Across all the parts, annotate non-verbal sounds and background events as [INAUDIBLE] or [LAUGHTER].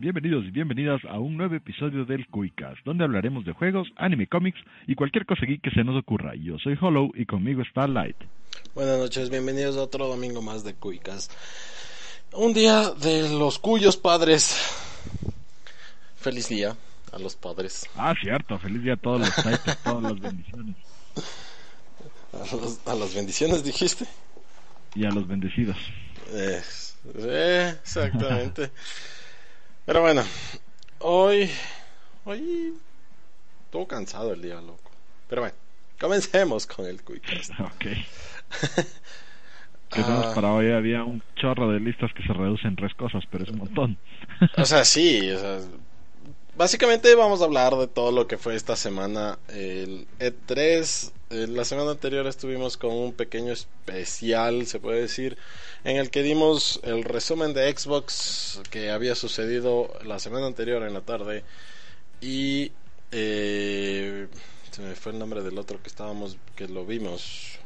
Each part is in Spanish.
bienvenidos y bienvenidas a un nuevo episodio del Cuicas, donde hablaremos de juegos, anime, cómics y cualquier cosa geek que se nos ocurra. Yo soy Hollow y conmigo está Light. Buenas noches, bienvenidos a otro domingo más de Cuicas. Un día de los cuyos padres. Feliz día a los padres. Ah, cierto, feliz día a todos los titans, todas las bendiciones. A, los- a las bendiciones dijiste. Y a los bendecidos. Eh, eh, exactamente. [LAUGHS] Pero bueno, hoy. Hoy. Estuvo cansado el día, loco. Pero bueno, comencemos con el Cuicas. [LAUGHS] Ok. [LAUGHS] ¿Qué tenemos Ah. para hoy? Había un chorro de listas que se reducen en tres cosas, pero es un montón. O sea, sí, o sea, básicamente vamos a hablar de todo lo que fue esta semana. El E3, eh, la semana anterior estuvimos con un pequeño especial, se puede decir, en el que dimos el resumen de Xbox que había sucedido la semana anterior en la tarde. Y eh, se me fue el nombre del otro que estábamos, que lo vimos.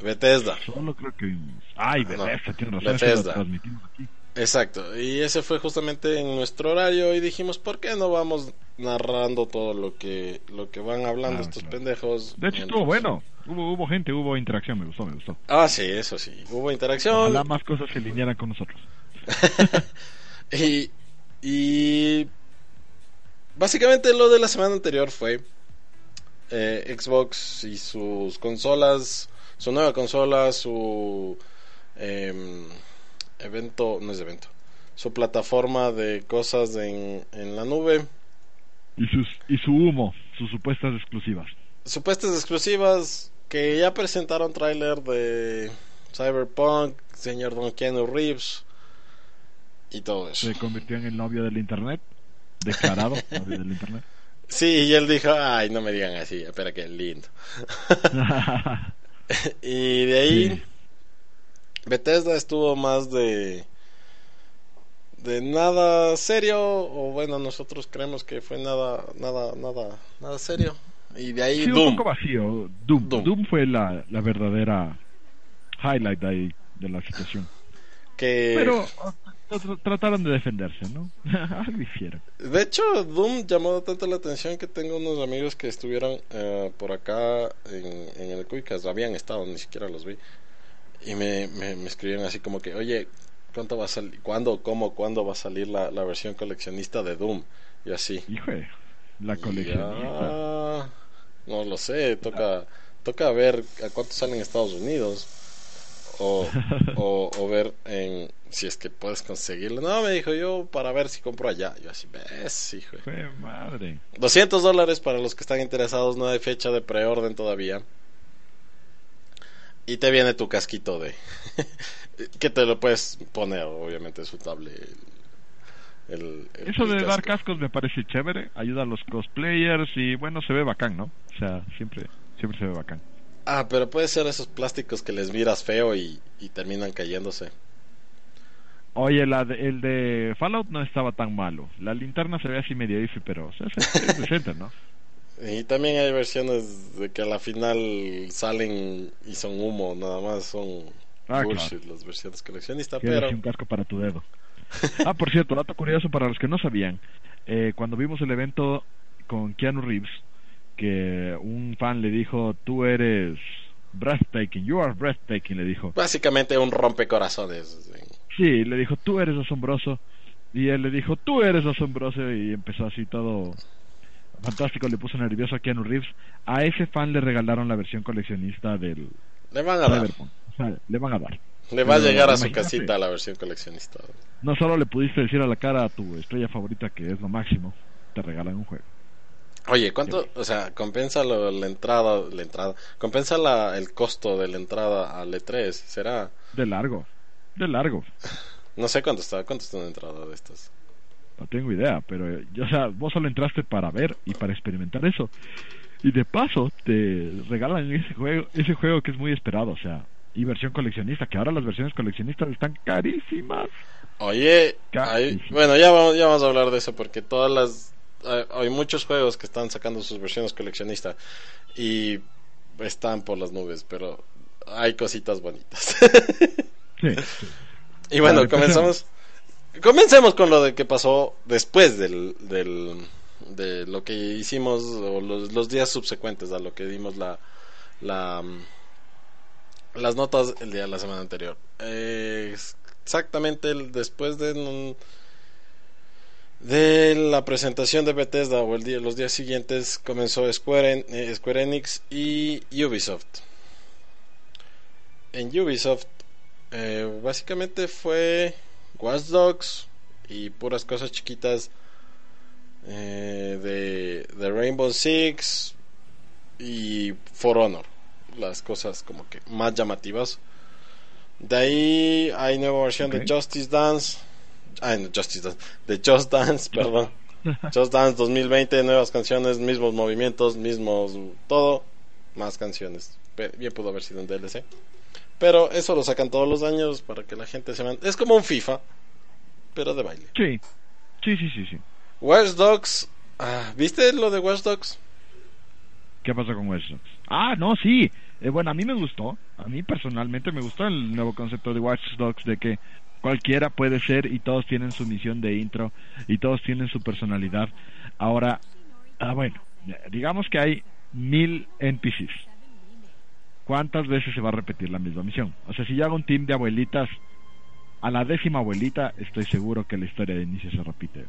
Bethesda. Solo creo que vimos. Ay, No, Bethesda, tiene razón, Bethesda. transmitimos aquí. Exacto, y ese fue justamente en nuestro horario y dijimos, ¿por qué no vamos narrando todo lo que lo que van hablando Claro, estos claro. pendejos? De hecho, estuvo bueno. Hubo, hubo gente, hubo interacción, me gustó, me gustó. Ah, sí, eso sí, hubo interacción Ojalá más cosas se alinearan con nosotros. [LAUGHS] y, y básicamente lo de la semana anterior fue eh, Xbox y sus consolas, su nueva consola, su em, evento, no es evento, su plataforma de cosas en, en la nube. Y, sus, y su humo, sus supuestas exclusivas. supuestas exclusivas que ya presentaron tráiler de Cyberpunk, señor Don Keanu Reeves y todo eso. Se convirtió en el novio del internet. Declarado [LAUGHS] novio del internet. Sí, y él dijo, ay, no me digan así, espera que lindo. [LAUGHS] [LAUGHS] y de ahí Sí. Bethesda estuvo más de de nada serio o bueno, nosotros creemos que fue nada nada nada nada serio. Y de ahí Sí, un Doom. poco vacío. Doom. Doom. Doom. fue la, la verdadera highlight de, ahí, de la situación. que Pero uh, tr- trataron de defenderse, ¿no? [LAUGHS] De hecho, Doom llamó tanto la atención que tengo unos amigos que estuvieron eh, por acá en, en el Cuicas, habían estado, ni siquiera los vi. Y me, me, me escribieron así como que, oye, ¿cuánto va a salir? ¿Cuándo, cómo, cuándo va a salir la, la versión coleccionista de Doom? Y así. Hijo la coleccionista. ya, no lo sé, toca, toca ver a cuánto sale en Estados Unidos. O, [LAUGHS] o, o ver en si es que puedes conseguirlo. No, me dijo yo para ver si compro allá. Yo así, ves, hijo. Fue madre. 200 dólares para los que están interesados, no hay fecha de preorden todavía. Y te viene tu casquito de... [LAUGHS] que te lo puedes poner, obviamente es usable. El, Eso el de dar casco. cascos me parece chévere. Ayuda a los cosplayers y bueno, se ve bacán, ¿no? O sea, siempre, siempre se ve bacán. Ah, pero puede ser esos plásticos que les miras feo y, y terminan cayéndose. Oye, la de- el de Fallout no estaba tan malo. La linterna se ve así medio iffy, pero o sea, decente, ¿no? Y también hay versiones de que a la final salen y son humo, nada más son Ah, bullshit las versiones coleccionistas, Tienes pero un casco para tu dedo. [LAUGHS] Ah, por cierto, dato curioso para los que no sabían. Eh, cuando vimos el evento con Keanu Reeves, que un fan le dijo, tú eres breathtaking, you are breathtaking, le dijo. básicamente un rompecorazones. Sí, le dijo, tú eres asombroso. Y él le dijo, tú eres asombroso. Y empezó así todo fantástico, le puso nervioso a Keanu Reeves. A ese fan le regalaron la versión coleccionista del Le van a dar. Cyberpunk. O sea, le van a dar. Le va a llegar a su casita la versión coleccionista. No solo le pudiste decir a la cara a tu estrella favorita que es lo máximo, te regalan un juego. Oye, ¿cuánto, o sea, compensa lo- la entrada, la entrada, compensa la, el costo de la entrada al E3? ¿Será? De largo, de largo. [LAUGHS] No sé cuánto está, cuánto está una entrada de estas. No tengo idea, pero eh, o sea, vos solo entraste para ver y para experimentar eso. Y de paso te regalan ese juego, ese juego que es muy esperado, o sea, y versión coleccionista, que ahora las versiones coleccionistas están carísimas. Oye, hay- bueno, ya vamos, ya vamos a hablar de eso porque todas las, hay, hay muchos juegos que están sacando sus versiones coleccionistas y están por las nubes, pero hay cositas bonitas. [LAUGHS] Sí, sí. y bueno, Vale, empecemos. Comencemos con lo de que pasó después del, del de lo que hicimos o los, los, días subsecuentes a lo que dimos la, la las notas el día de la semana anterior. Eh, exactamente después de de la presentación de Bethesda o el día, los días siguientes comenzó Square, eh, Square Enix y Ubisoft. En Ubisoft eh, básicamente fue Watch Dogs y puras cosas chiquitas eh, de, de, Rainbow Six y For Honor. Las cosas como que más llamativas. De ahí hay nueva versión de Justice Dance. Ay, no, Justice Dance. De Just Dance, [LAUGHS] perdón. Just Dance 2020, nuevas canciones, mismos movimientos, mismos todo, más canciones. Bien pudo haber sido un DLC. Pero eso lo sacan todos los años para que la gente se Es como un FIFA, pero de baile. Sí, sí, sí, sí. sí. Watch Dogs, ah, ¿viste lo de Watch Dogs? ¿Qué pasó con Watch Dogs? Ah, no, sí. Eh, bueno, a mí me gustó. A mí personalmente me gustó el nuevo concepto de Watch Dogs de que cualquiera puede ser y todos tienen su misión de intro y todos tienen su personalidad. Ahora, ah, bueno, digamos que hay mil NPCs ¿cuántas veces se va a repetir la misma misión? O sea, si yo hago un team de abuelitas, a la décima abuelita estoy seguro que la historia de inicio se repite.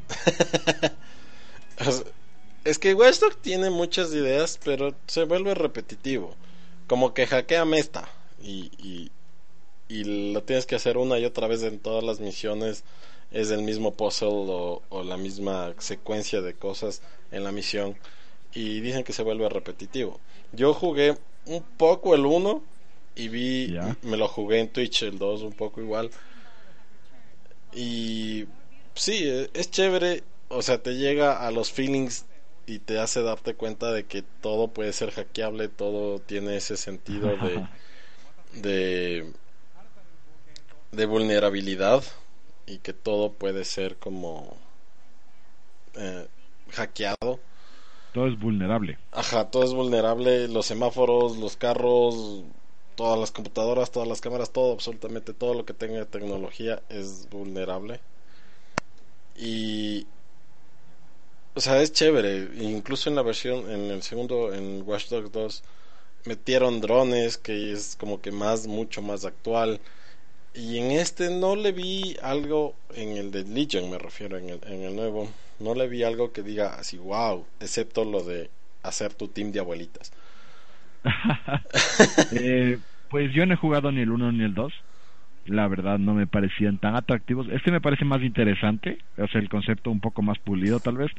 [LAUGHS] es que Westdock tiene muchas ideas, pero se vuelve repetitivo. Como que hackea Mesta y, y, lo tienes que hacer una y otra vez en todas las misiones. Es el mismo puzzle o la misma secuencia de cosas en la misión. Y dicen que se vuelve repetitivo. Yo jugué un poco el 1 y vi, me lo jugué en Twitch el 2 un poco igual. Y sí, e, es chévere, o sea, te llega a los feelings y te hace darte cuenta de que todo puede ser hackeable, todo tiene ese sentido de [LAUGHS] de, de vulnerabilidad y que todo puede ser como eh, hackeado todo es vulnerable. Ajá, todo es vulnerable. Los semáforos, los carros, todas las computadoras, todas las cámaras, todo, absolutamente todo lo que tenga tecnología es vulnerable. Y. O sea, es chévere. Incluso en la versión, en el segundo, en Watch Dogs 2, metieron drones, que es como que más, mucho más actual. Y en este no le vi algo, en el de Legion me refiero, en el, en el nuevo no le vi algo que diga así, wow, excepto lo de hacer tu team de abuelitas. [LAUGHS] Eh, pues yo no he jugado ni el 1 ni el 2. La verdad no me parecían tan atractivos. Este me parece más interesante, o sea, el concepto un poco más pulido tal vez.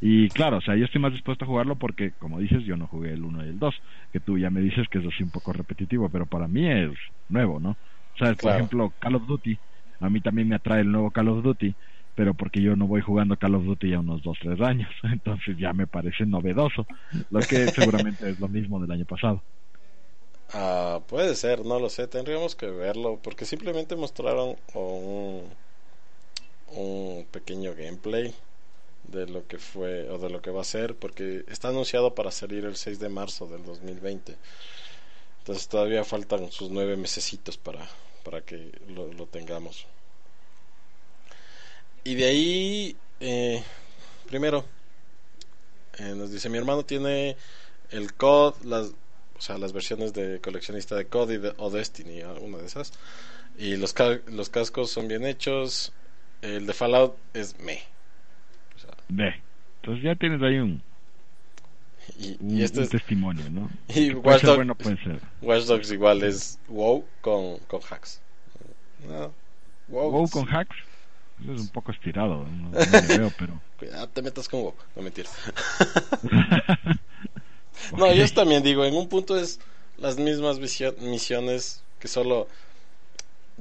Y claro, o sea, yo estoy más dispuesto a jugarlo porque, como dices, yo no jugué el 1 y el 2, que tú ya me dices que es así un poco repetitivo, pero para mí es nuevo, ¿no? O sea, por ejemplo, Call of Duty, a mí también me atrae el nuevo Call of Duty, pero porque yo no voy jugando Call of Duty ya unos 2, 3 años, [LAUGHS] entonces ya me parece novedoso, lo que [LAUGHS] seguramente es lo mismo del año pasado. Ah, puede ser, no lo sé, tendríamos que verlo, porque simplemente mostraron un, un pequeño gameplay de lo que fue o de lo que va a ser, porque está anunciado para salir el 6 de marzo del 2020. Entonces todavía faltan sus nueve mesecitos para, para que lo tengamos. Y de ahí, eh, primero, eh, nos dice, mi hermano tiene el COD, las, o sea, las versiones de coleccionista de COD y de, o Destiny, una de esas. Y los, los cascos son bien hechos. El de Fallout es me. me. Entonces ya tienes ahí un, y, este es, testimonio, ¿no? [LAUGHS] Y Watch, bueno, puede ser. Watch Dogs igual es WoW con, con hacks. WoW con hacks. Es un poco estirado, no, [LAUGHS] veo, pero... Cuidado, te metas con no mentira. [LAUGHS] no, yo también digo, en un punto es las mismas misiones que solo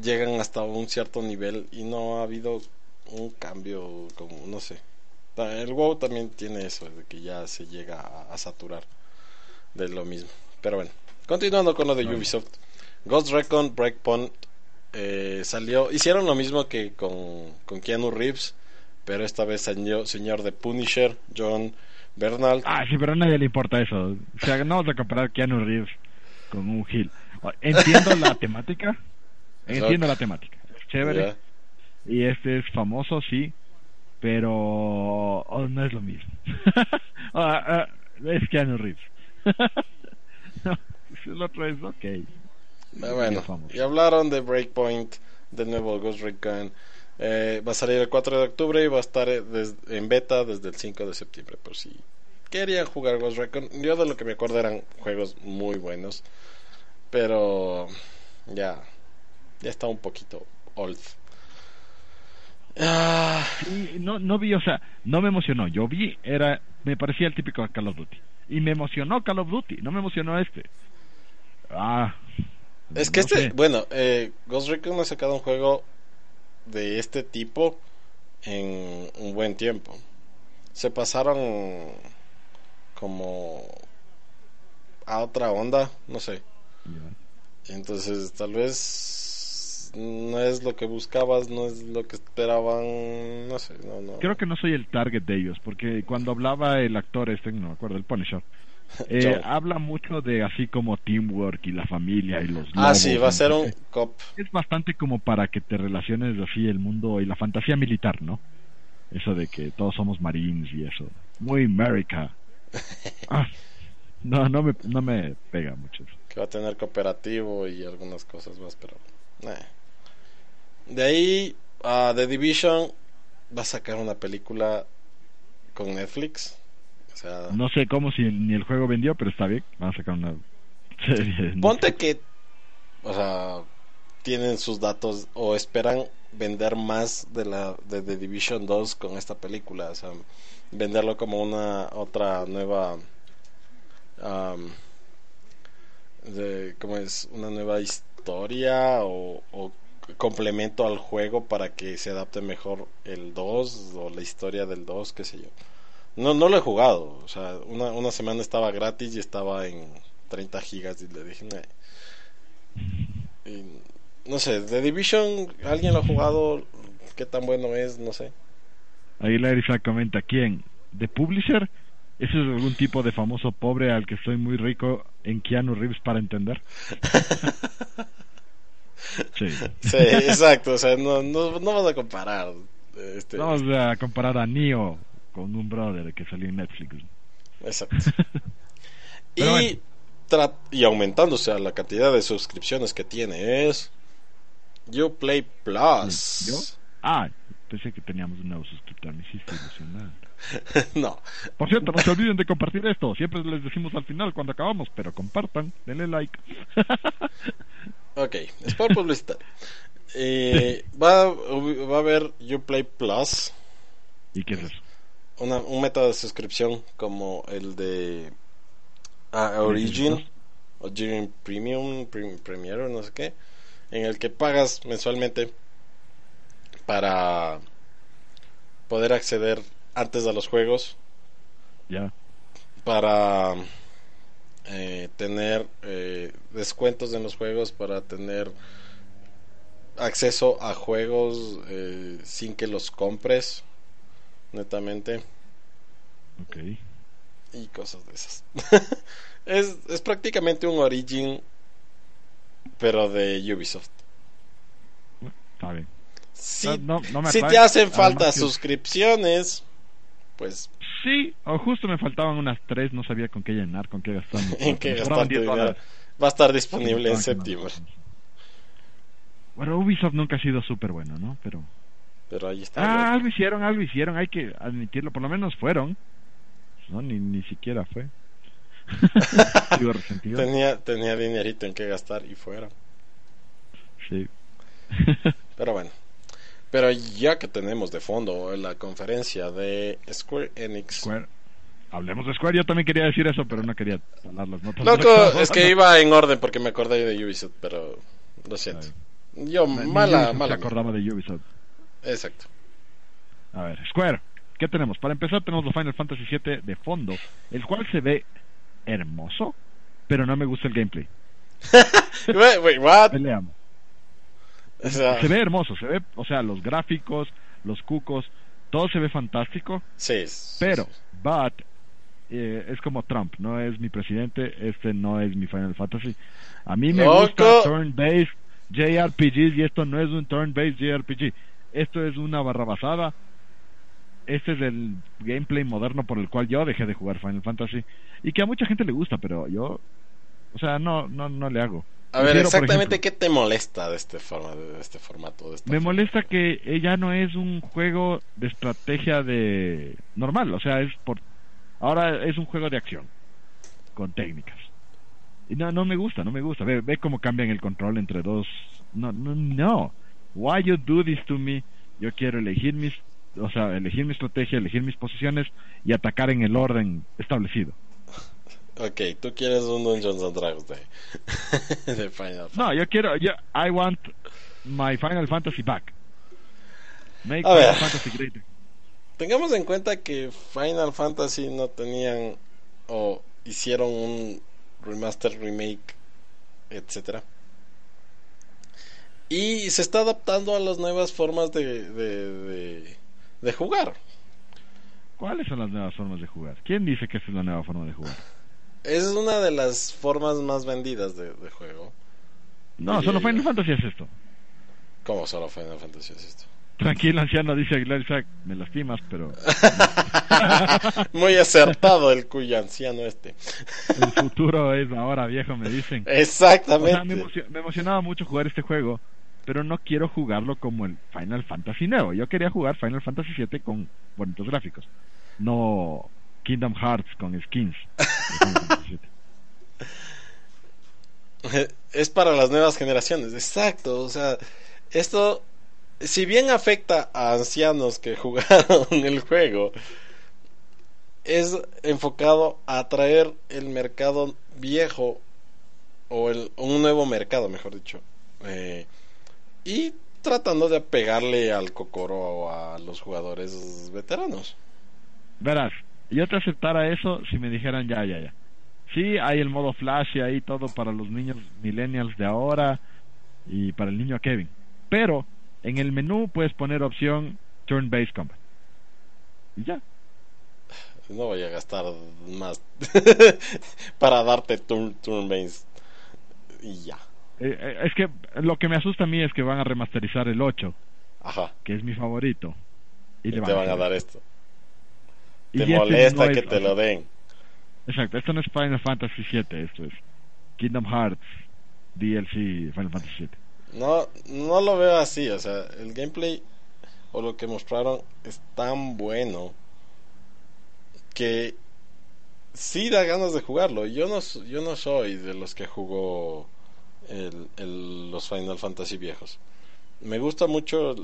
llegan hasta un cierto nivel y no ha habido un cambio como, no sé. El WoW también tiene eso, de que ya se llega a, saturar de lo mismo. Pero bueno, continuando con lo de Ubisoft. Ghost Recon Breakpoint eh, salió, hicieron lo mismo que con, con Keanu Reeves, pero esta vez salió señor de Punisher, John Bernal. Ah, sí, pero a nadie le importa eso. O sea, no vamos a comparar Keanu Reeves con un Gil. Entiendo la [LAUGHS] temática, entiendo la temática, chévere. Y este es famoso, sí, pero oh, no es lo mismo. [LAUGHS] Ah, ah, es Keanu Reeves. [LAUGHS] el otro es ok. Bueno, y hablaron de Breakpoint, del nuevo Ghost Recon. Eh, va a salir el 4 de octubre y va a estar eh, en beta desde el 5 de septiembre. Por si querían jugar Ghost Recon, yo de lo que me acuerdo eran juegos muy buenos. Pero ya, ya está un poquito old. Ah. no, no vi, o sea, no me emocionó. Yo vi, era, me parecía el típico Call of Duty. Y me emocionó Call of Duty, no me emocionó este. Ah. Es que este, bueno, eh, Ghost Recon ha sacado un juego de este tipo en un buen tiempo. Se pasaron como a otra onda, no sé. Entonces, tal vez no es lo que buscabas, no es lo que esperaban, no sé, no, no. Creo que no soy el target de ellos, porque cuando hablaba el actor este, no me acuerdo, el Punisher, eh, habla mucho de así como teamwork y la familia y los Ah, sí, va a ser un cop. Es bastante como para que te relaciones así el mundo y la fantasía militar, ¿no? Eso de que todos somos marines y eso. Muy America. [LAUGHS] Ah, no, no me, no me pega mucho eso va a tener cooperativo y algunas cosas más, pero... De ahí a The Division va a sacar una película con Netflix. O sea, no sé cómo si ni el juego vendió, pero está bien. Van a sacar una serie. Ponte que, o sea, tienen sus datos o esperan vender más de la de The Division 2 con esta película, o sea, venderlo como una otra nueva de cómo es una nueva historia o, complemento al juego para que se adapte mejor el 2 o la historia del 2, qué sé yo. No, no lo he jugado, o sea, una, una semana estaba gratis y estaba en 30 gigas y le dije, no sé, The Division, ¿alguien lo ha jugado? ¿Qué tan bueno es? No sé. Ahí la comenta, ¿quién? ¿The Publisher? ¿Ese es algún tipo de famoso pobre al que estoy muy rico en Keanu Reeves para entender? [LAUGHS] sí. sí, exacto. O sea, no, no, no vas a comparar. Este... No vas a comparar a Neo con un brother que salió en Netflix. Exacto. [LAUGHS] y, y aumentándose a la cantidad de suscripciones que tiene es Uplay Plus. ¿Yo? Ah, pensé que teníamos un nuevo suscriptor. Me hiciste ilusionar. [LAUGHS] no. Por cierto, no se olviden de compartir esto. Siempre les decimos al final cuando acabamos, pero compartan, denle like. [LAUGHS] ok, es por publicidad. Eh, va, va a haber Uplay Plus. ¿Y qué es eso? Una, un método de suscripción como el de ah, Origin, Origin Premium, Premier, no sé qué, en el que pagas mensualmente para poder acceder antes de los juegos. Ya. Para eh, tener eh, descuentos en los juegos, para tener acceso a juegos eh, sin que los compres, netamente. Ok. Y cosas de esas. [LAUGHS] es, es prácticamente un Origin, pero de Ubisoft. Está bien. Si, si te hacen falta suscripciones, pues sí, o justo me faltaban unas tres, no sabía con qué llenar, con qué gastar. [LAUGHS] en qué gastar Va a estar disponible en septiembre. Bueno, Ubisoft nunca ha sido súper bueno, ¿no? Pero pero ahí está. Ah, algo hicieron, algo hicieron, hay que admitirlo, por lo menos fueron. No, ni, ni siquiera fue. [LAUGHS] tenía, tenía dinerito en qué gastar y fueron. Sí. Pero bueno, pero ya que tenemos de fondo la conferencia de Square Enix. Square. Hablemos de Square, yo también quería decir eso, pero no quería hablar las notas. Loco, [LAUGHS] es que iba en orden porque me acordé de Ubisoft, pero lo siento. Yo, mala, mala. Me acordaba de Ubisoft. Exacto. A ver, Square, ¿qué tenemos? Para empezar tenemos los Final Fantasy VII de fondo, el cual se ve hermoso, pero no me gusta el gameplay. [LAUGHS] wait, wait, what? Peleamos se ve hermoso, se ve, o sea, los gráficos, los cucos, todo se ve fantástico. Sí. Pero, but, eh, es como Trump, no es mi presidente, este no es mi Final Fantasy. A mí me gusta turn-based JRPGs y esto no es un turn-based JRPG. Esto es una barra basada. Este es el gameplay moderno por el cual yo dejé de jugar Final Fantasy y que a mucha gente le gusta, pero yo, o sea, no, no, no le hago. A ver, exactamente qué te molesta de este forma, de este formato. De me molesta que ya no es un juego de estrategia de normal, o sea, es por ahora es un juego de acción con técnicas. Y no, no me gusta, no me gusta. Ve, ve cómo cambian el control entre dos. No, no, no. Why you do this to me? Yo quiero elegir mis, o sea, elegir mi estrategia, elegir mis posiciones y atacar en el orden establecido. Ok, tú quieres un Dungeons and Dragons de, [LAUGHS] de Final Fantasy. No, yo quiero, yo, I want my Final Fantasy back. Make A Final Fantasy great. Tengamos en cuenta que Final Fantasy no tenían o hicieron un remaster, remake, etcétera. Y se está adaptando a las nuevas formas de, de, de, jugar. ¿Cuáles son las nuevas formas de jugar? ¿Quién dice que esa es la nueva forma de jugar? Es una de las formas más vendidas de, juego. No, solo Final Fantasy es esto. ¿Cómo solo Final Fantasy es esto? Tranquilo, anciano, dice Aguilar Isaac. Me lastimas, pero. [LAUGHS] Muy acertado el cuyo anciano este. el futuro es ahora, viejo, me dicen. [LAUGHS] Exactamente. me, emocionaba mucho jugar este juego, pero no quiero jugarlo como el Final Fantasy nuevo. Yo quería jugar Final Fantasy VII con bonitos gráficos. No Kingdom Hearts con skins. [LAUGHS] es para las nuevas generaciones, exacto. O sea, esto si bien afecta a ancianos que [LAUGHS] jugaron el juego, es enfocado a atraer el mercado viejo o el, un nuevo mercado, mejor dicho. Eh, y tratando de pegarle al cocoro a los jugadores veteranos. Verás, yo te aceptara eso si me dijeran ya, ya, ya. Sí, hay el modo flash y ahí todo para los niños millennials de ahora y para el niño Kevin. Pero en el menú puedes poner opción Turn-Based Combat. Y ya. No voy a gastar más [LAUGHS] para darte turn-based. y ya. Eh, eh, es que lo que me asusta a mí es que van a remasterizar el 8. Ajá. Que es mi favorito. Y, te van a dar esto. te este molesta que te lo den. Exacto, esto no es Final Fantasy 7, esto es Kingdom Hearts DLC Final Fantasy 7. No, no lo veo así, o sea, el gameplay o lo que mostraron es tan bueno que sí da ganas de jugarlo. Yo no, yo no soy de los que jugó el, los Final Fantasy viejos. Me gusta mucho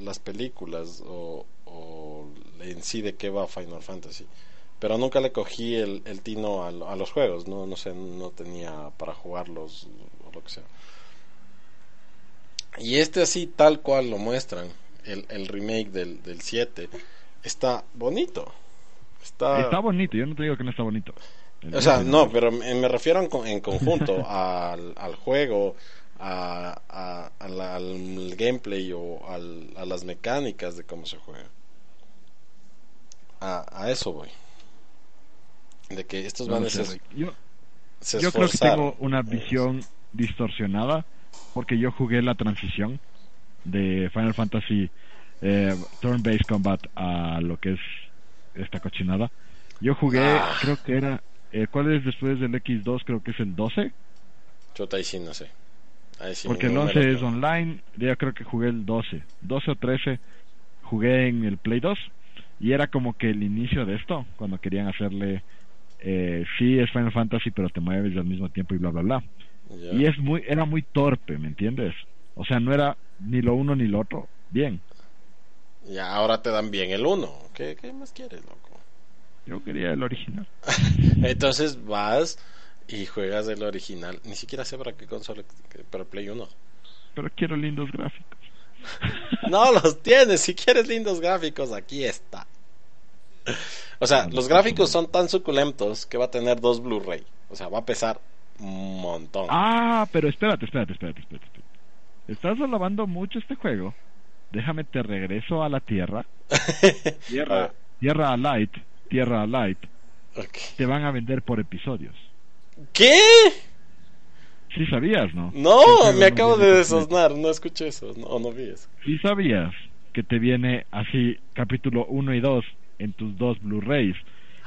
las películas o, o, en sí de qué va Final Fantasy. Pero nunca le cogí el, el tino a, a, los juegos. No, no sé, no tenía para jugarlos o lo que sea. Y este así, tal cual lo muestran, el, el remake del, del 7, está bonito. Está... está bonito, yo no te digo que no está bonito. O sea, no, pero me, refiero en, conjunto [LAUGHS] al, al, juego, a, a, al gameplay o a las mecánicas de cómo se juega. A, a eso voy. De que estos van a ser... Yo, yo creo que tengo una visión distorsionada porque yo jugué la transición de Final Fantasy eh, Turn-Based Combat a lo que es esta cochinada. Yo jugué, ah. creo que era. Eh, ¿Cuál es después del X2? Creo que es el 12. Yo ahí sí no sé. porque el 11 es online. Yo creo que jugué el 12. 12 o 13 jugué en el Play 2. Y era como que el inicio de esto, cuando querían hacerle. Eh, sí, es Final Fantasy, pero te mueves al mismo tiempo y bla, bla, bla. Y es muy, era muy torpe, ¿me entiendes? O sea, no era ni lo uno ni lo otro. Bien. Y ahora te dan bien el uno. ¿Qué, más quieres, loco? Yo quería el original. [LAUGHS] Entonces vas y juegas el original. Ni siquiera sé para qué consola, pero Play 1. Pero quiero lindos gráficos. [LAUGHS] no los tienes. Si quieres lindos gráficos, aquí está. O sea, los gráficos son tan suculentos que va a tener dos Blu-ray. O sea, va a pesar un montón. Ah, pero espérate, espérate, espérate, espérate. Estás alabando mucho este juego. Déjame te regreso a la Tierra. [LAUGHS] tierra, tierra Light, Tierra Light. Te van a vender por episodios. ¿Qué? Sí sabías, ¿no? No, me acabo de desosnar, no escuché eso, no, no vi eso. Sí sabías que te viene así capítulo 1 y 2 en tus dos Blu-rays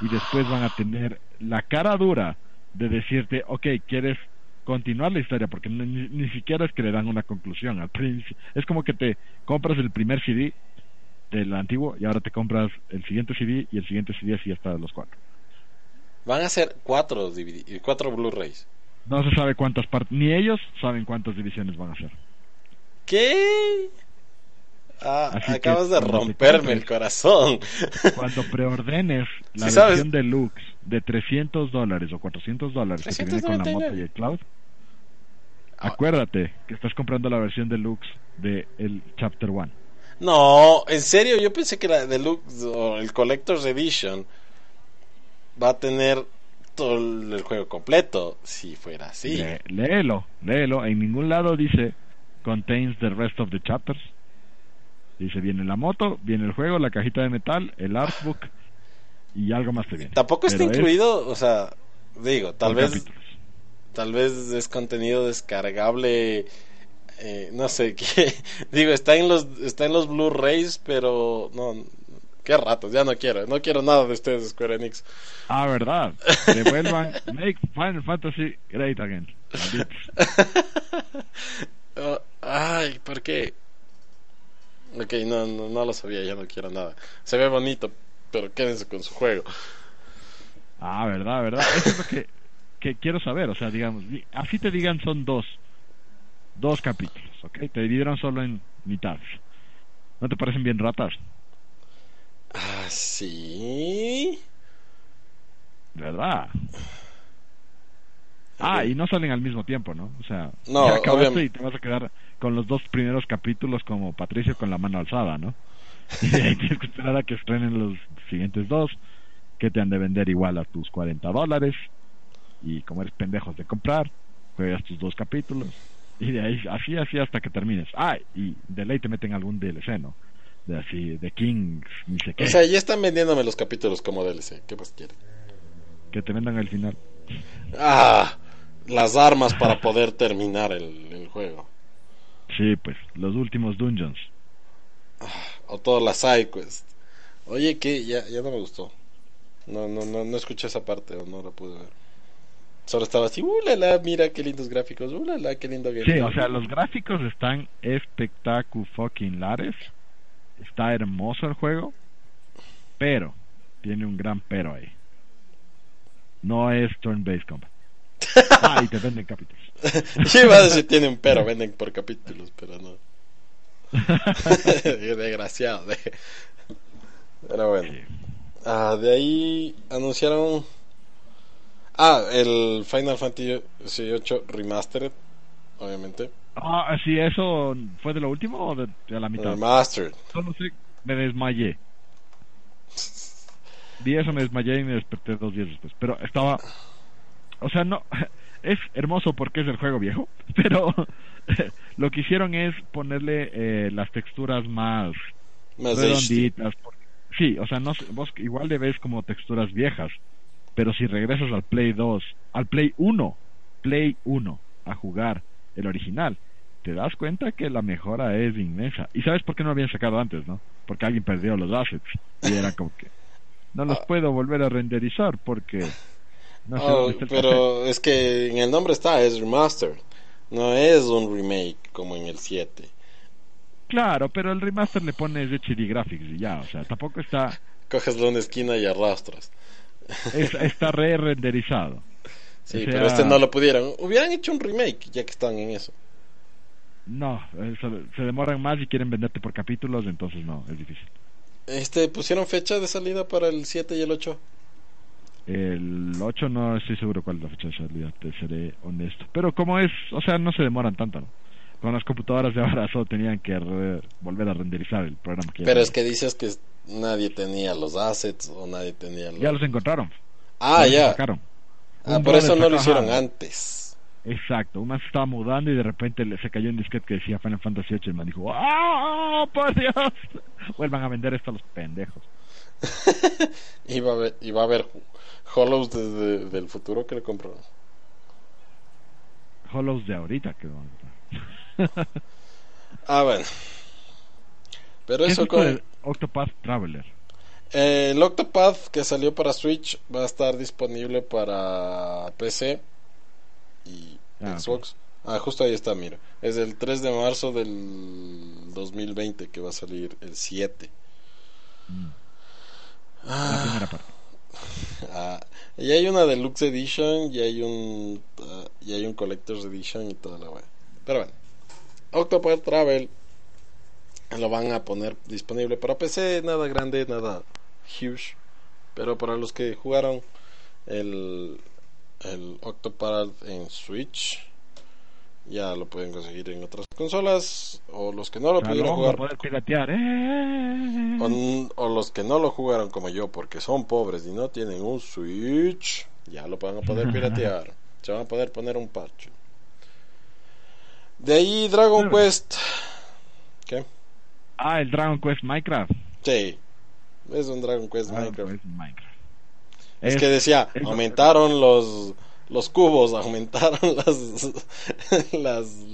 y después van a tener la cara dura de decirte, ok, quieres continuar la historia porque ni, ni siquiera es que le dan una conclusión al principio. Es como que te compras el primer CD del antiguo y ahora te compras el siguiente CD y el siguiente CD así hasta los cuatro. Van a ser cuatro, DVD, cuatro Blu-rays. No se sabe cuántas partes, ni ellos saben cuántas divisiones van a hacer. ¿Qué? Ah, acabas de romperme el corazón. Cuando preordenes [LAUGHS] la Sí versión deluxe de 300 dólares o 400 dólares que te viene con la moto 399. y el cloud, Ah. acuérdate que estás comprando la versión deluxe de el Chapter 1. No, en serio, yo pensé que la Deluxe o el Collector's Edition va a tener todo el juego completo. Si fuera así. Le- léelo, léelo. En ningún lado dice contains the rest of the chapters. Dice viene la moto, viene el juego, la cajita de metal, el artbook y algo más te viene. Tampoco está Pero es incluido, o sea, digo, tal vez capítulos. tal vez es contenido descargable eh, no sé [LAUGHS] qué digo está en los está en los Blu-rays pero no qué ratos ya no quiero no quiero nada de ustedes Square Enix Ah, verdad. [LAUGHS] Devuelvan Make Final Fantasy Great Again. [LAUGHS] Oh, ay ¿por qué? Ok, no, no no lo sabía ya no quiero nada se ve bonito pero quédense con su juego Ah, verdad, verdad. Eso es lo que, que quiero saber. O sea, digamos, di- así te digan son dos. Dos capítulos, ¿ok? Te dividieron solo en mitades. ¿No te parecen bien ratas? ah sí ¿Verdad? Ah, y no salen al mismo tiempo, ¿no? O sea, No, acabaste y te vas a quedar con los dos primeros capítulos como Patricio con la mano alzada, ¿no? [LAUGHS] Y ahí tienes que esperar a que estrenen los siguientes dos, que te han de vender igual a tus 40 dólares. Y como eres pendejos de comprar, juegas tus dos capítulos. Y de ahí, así, así hasta que termines. Ah, y de ley te meten algún DLC, ¿no? De así, de Kings, ni sé qué. o sea ya están vendiéndome los capítulos como DLC qué más quieren que te vendan al final. ah las armas para [LAUGHS] poder terminar el, el juego Sí, pues, los últimos dungeons. o todas las sidequests. Oye, que ya, ya no me gustó. No, no, no, no escuché esa parte o no la pude ver. Solo estaba así, uh, la, la, mira qué lindos gráficos, uh, la, la, qué lindo Sí, gameplay". o sea, los gráficos están espectacu fucking lares. Está hermoso el juego, pero tiene un gran pero ahí. No es turn-based combat. [LAUGHS] Ah, y te venden capítulos. Yo iba a decir tiene un pero, venden por capítulos, pero no. [LAUGHS] [LAUGHS] Desgraciado. de- Pero bueno. Sí. Ah, de ahí anunciaron. Ah, el Final Fantasy VIII Remastered, obviamente. Ah, sí, eso fue de lo último o de, de la mitad. Remastered. Solo sé, me desmayé. Vi eso, me desmayé y me desperté dos días después. Pero estaba. O sea, no. [LAUGHS] Es hermoso porque es el juego viejo, [LAUGHS] pero [LAUGHS] lo que hicieron es ponerle eh, las texturas más Más redonditas. porque- sí, o sea, no, vos igual le ves como texturas viejas, pero si regresas al Play 2, al Play 1, Play 1, a jugar el original, te das cuenta que la mejora es inmensa. ¿Y sabes por qué no lo habían sacado antes, no? Porque alguien perdió los assets y era como que no los Ah. puedo volver a renderizar porque no sé Oh, dónde está el papel". pero es que en el nombre está, es remaster. No es un remake como en el 7. Claro, pero el remaster le pones HD graphics y ya, o sea, tampoco está [LAUGHS] Coges de una esquina y arrastras. Es- está re renderizado. Sí, O sea- pero este no lo pudieron. Hubieran hecho un remake ya que están en eso. No, eh, se, se demoran más y quieren venderte por capítulos, entonces no, es difícil. Este, ¿Pusieron fecha de salida para el 7 y el 8? El 8 no estoy seguro cuál es la fecha de salida, te seré honesto. Pero como es, o sea, no se demoran tanto, ¿no? Con las computadoras de ahora solo tenían que volver a renderizar el programa que Pero es que dices que nadie tenía los assets o nadie tenía los... Ya los encontraron. Ah, los ya. sacaron. Ah, por eso no lo hicieron antes. Exacto, un man se estaba mudando y de repente le, se cayó un disquete que decía Final Fantasy VIII y el man dijo, ¡Ah, por Dios! [LAUGHS] Vuelvan a vender esto a los pendejos. [LAUGHS] Y va a haber, y va a haber Hollows desde del futuro que le compraron. Hollows de ahorita que van a comprar. [LAUGHS] Ah, bueno. Pero ¿Qué es eso con... de Octopath Traveler? Eh, el Octopath que salió para Switch va a estar disponible para PC y Ah, Xbox. Ah, justo ahí está, mira. Es el 3 de marzo del 2020 que va a salir el 7. Mm, La Ah, primera parte. [LAUGHS] ah, y hay una Deluxe Edition y hay un y hay un Collector's Edition y toda la wea. Pero bueno, Octopath Travel lo van a poner disponible para PC, nada grande, nada huge, pero para los que jugaron el el Octopath en Switch ya lo pueden conseguir en otras consolas o los que no lo pudieron jugar poder piratear. ¡eh! o, o los que no lo jugaron como yo porque son pobres y no tienen un Switch, ya lo van a poder [LAUGHS] piratear. Se van a poder poner un parche. De ahí Dragon. Quest. ¿Qué? Ah, el Dragon Quest Minecraft. Sí. Es un Dragon Quest Dragon Minecraft. Quest Minecraft. Es, que decía, es- aumentaron los los cubos, [LAUGHS] aumentaron las las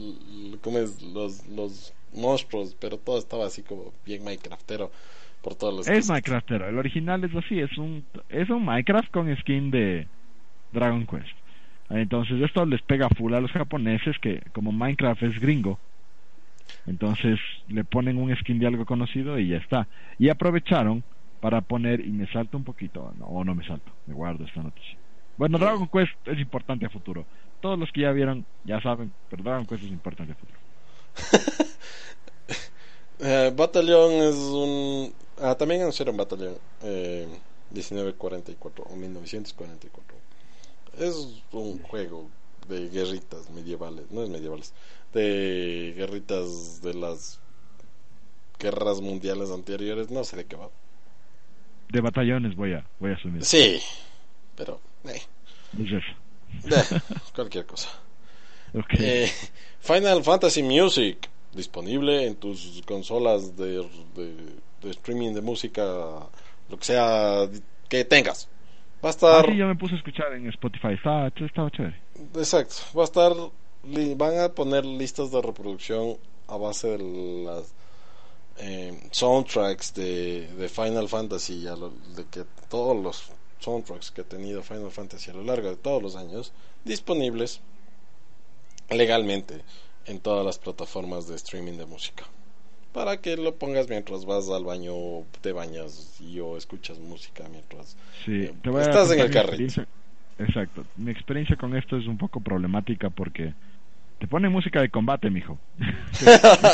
¿cómo es? los los monstruos, pero todo estaba así como bien Minecraftero por todos los Es Minecraftero. El original es así. Es un, es un Minecraft con skin de Dragon Quest. Entonces esto les pega full a los japoneses que como Minecraft es gringo. Entonces le ponen un skin de algo conocido y ya está. Y aprovecharon para poner, y me salto un poquito, no, o no me salto, me guardo esta noticia. Bueno, Dragon Quest es importante a futuro. Todos los que ya vieron ya saben, pero Dragon Quest es importante a futuro. [LAUGHS] Eh, Battalion es un. Ah, también anunciaron Battalion eh, 1944 o 1944. Es un juego de guerritas medievales, no es medievales, de guerritas de las guerras mundiales anteriores, no sé de qué va. De batallones voy a, voy a asumir. Sí, pero eh, eh, [LAUGHS] cualquier cosa. Ok. Eh, Final Fantasy Music disponible en tus consolas de, de, de streaming de música, lo que sea que tengas. Va a Ah, estar, sí, yo me puse a escuchar en Spotify. Estaba, estaba chévere. exacto, va a estar, van a poner listas de reproducción a base de las eh, soundtracks de, de Final Fantasy, a lo- de que todos los soundtracks que ha tenido Final Fantasy a lo largo de todos los años disponibles legalmente en todas las plataformas de streaming de música para que lo pongas mientras vas al baño te bañas y o escuchas música mientras Sí, Eh, estás en el carrito. Exacto. Mi experiencia con esto es un poco problemática porque te pone música de combate, mijo.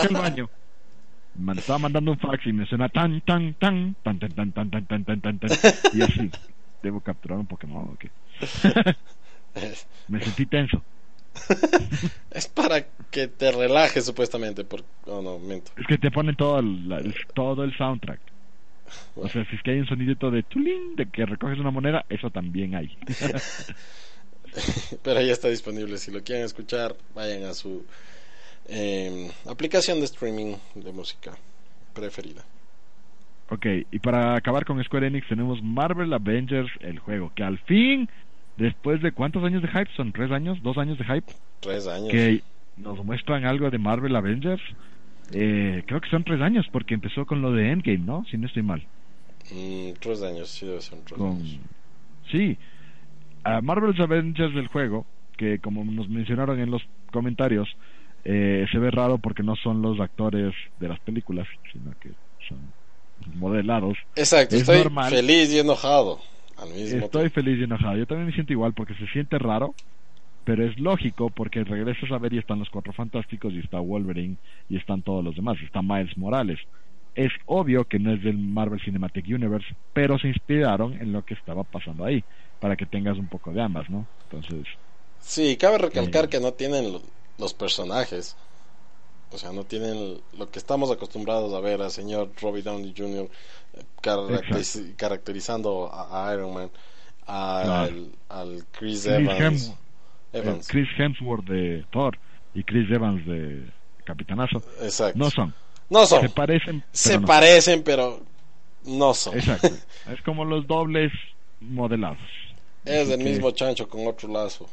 Al baño. Me estaba mandando un fax y me suena tan, tan, tan, tan, tan, tan, tan, tan, tan, tan, tan, tan. Y así, debo capturar un Pokémon, ¿o qué? Me sentí tenso. es para que te relajes supuestamente por oh no miento Es que te ponen todo el, la- el- todo el soundtrack. O sea, si es que hay un sonidito de tulín, de que recoges una moneda, eso también hay. [LAUGHS] pero ya está disponible si lo quieren escuchar vayan a su eh, aplicación de streaming de música preferida Ok, y para acabar con Square Enix tenemos Marvel Avengers, el juego, que al fin, después de cuántos años de hype, son tres años, dos años de hype, tres años que nos muestran algo de Marvel Avengers. Eh, creo que son tres años, porque empezó con lo de Endgame, ¿no? Si no estoy mal. Mm, tres años sí debe ser tres Con... años Sí, a Marvel's Avengers del juego, que como nos mencionaron en los comentarios, eh, se ve raro porque no son los actores de las películas, sino que son modelados. exacto Es estoy normal. feliz y enojado al mismo Estoy tiempo feliz y enojado. Yo también me siento igual porque se siente raro, pero es lógico porque regresas a ver y están los cuatro fantásticos y está Wolverine y están todos los demás. Está Miles Morales. Es obvio que no es del Marvel Cinematic Universe, pero se inspiraron en lo que estaba pasando ahí para que tengas un poco de ambas, ¿no? Entonces, Sí, cabe recalcar Eh. que no tienen lo- los personajes. O sea, no tienen lo que estamos acostumbrados a ver al señor Robbie Downey Jr. eh, caracteriz- caracterizando a, Iron Man, al, al Chris, Chris, Evans. Hem- eh, Evans. Chris Hemsworth de Thor y Chris Evans de Capitanazo Exacto. no son. No son. Se parecen, Se pero no. parecen, pero no son. Exacto. [LAUGHS] es como los dobles modelados. Es el que- mismo chancho con otro lazo.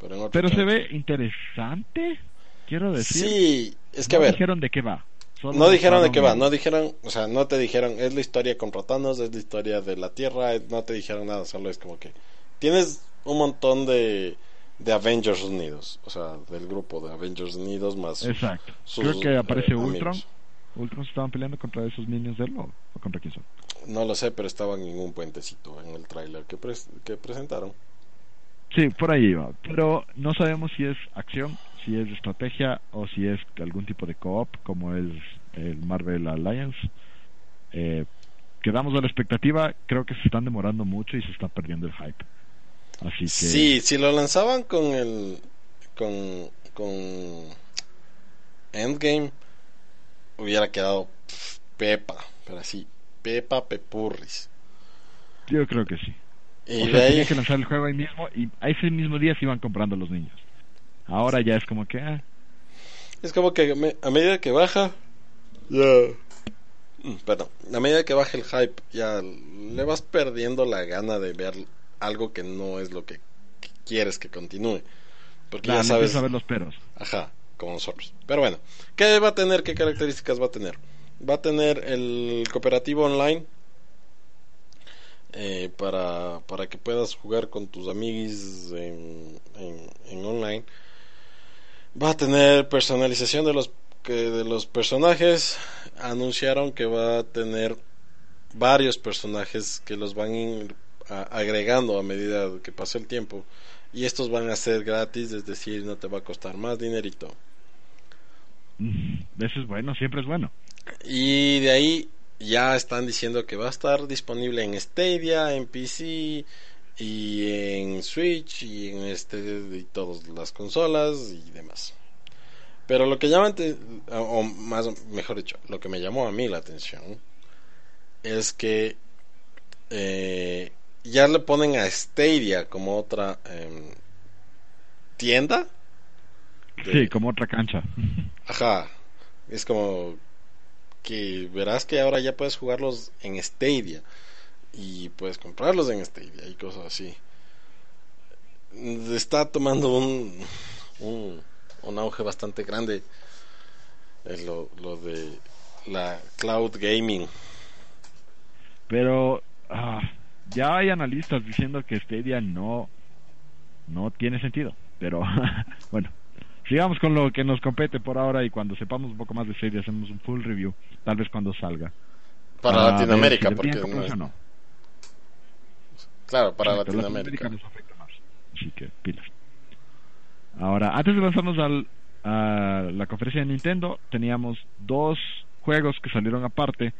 Pero, en otro Pero se ve interesante, quiero decir. Sí, es que No a ver. dijeron de qué va. no dijeron de qué va, no dijeron, o sea, no te dijeron, es la historia con rotanos, es la historia de la Tierra, no te dijeron nada, solo es como que tienes un montón de, de Avengers Unidos, o sea, del grupo de Avengers Unidos más. Exacto. Creo que aparece eh, Ultron. Ultron estaban peleando contra esos minions de él o, contra quién son. No lo sé, pero estaban en un puentecito en el tráiler que, que presentaron. Sí, por ahí va. Pero no sabemos si es acción, si es estrategia o si es algún tipo de co-op como es el Marvel Alliance. Eh, quedamos a la expectativa. Creo que se están demorando mucho y se está perdiendo el hype. Así que... Sí, si lo lanzaban con el. con. con. Endgame, hubiera quedado pepa, pero así, pepa pepurris. Yo creo que sí. Y o tenía que lanzar el juego ahí mismo y a ese mismo día se iban comprando los niños. Ahora ya es como que... Ah. Es como que a medida que baja... Ya... Mm, perdón. A medida que baja el hype, ya le vas perdiendo la gana de ver algo que no es lo que quieres que continúe. Porque ya sabes... saber los peros. Ajá, como nosotros. Pero bueno, ¿qué va a tener? ¿Qué características va a tener? Va a tener el cooperativo online eh, para, para que puedas jugar con tus amigos en, en, online. Va a tener personalización de los, que, de los personajes. Anunciaron que va a tener varios personajes que los van agregando a medida que pase el tiempo. Y estos van a ser gratis, es decir, no te va a costar más dinerito. Mm, eso es bueno, siempre es bueno. Y de ahí ya están diciendo que va a estar disponible en Stadia, en PC y en Switch y en este y todas las consolas y demás. Pero lo que llama o más mejor dicho, lo que me llamó a mí la atención es que eh, ya le ponen a Stadia como otra em, tienda. Sí, como otra cancha. Ajá. Es como que verás que ahora ya puedes jugarlos en Stadia y puedes comprarlos en Stadia y cosas así. Está tomando un, un, auge bastante grande es lo, lo de la cloud gaming. Pero ah, ya hay analistas diciendo que Stadia no no tiene sentido. Pero [LAUGHS] bueno, sigamos con lo que nos compete por ahora y cuando sepamos un poco más de serie hacemos un full review, tal vez cuando salga. Para, Latinoamérica, porque no, Claro, para Latinoamérica. nos afecta más, así que pilas. Ahora, antes de lanzarnos al, a la conferencia de Nintendo, teníamos dos juegos que salieron aparte,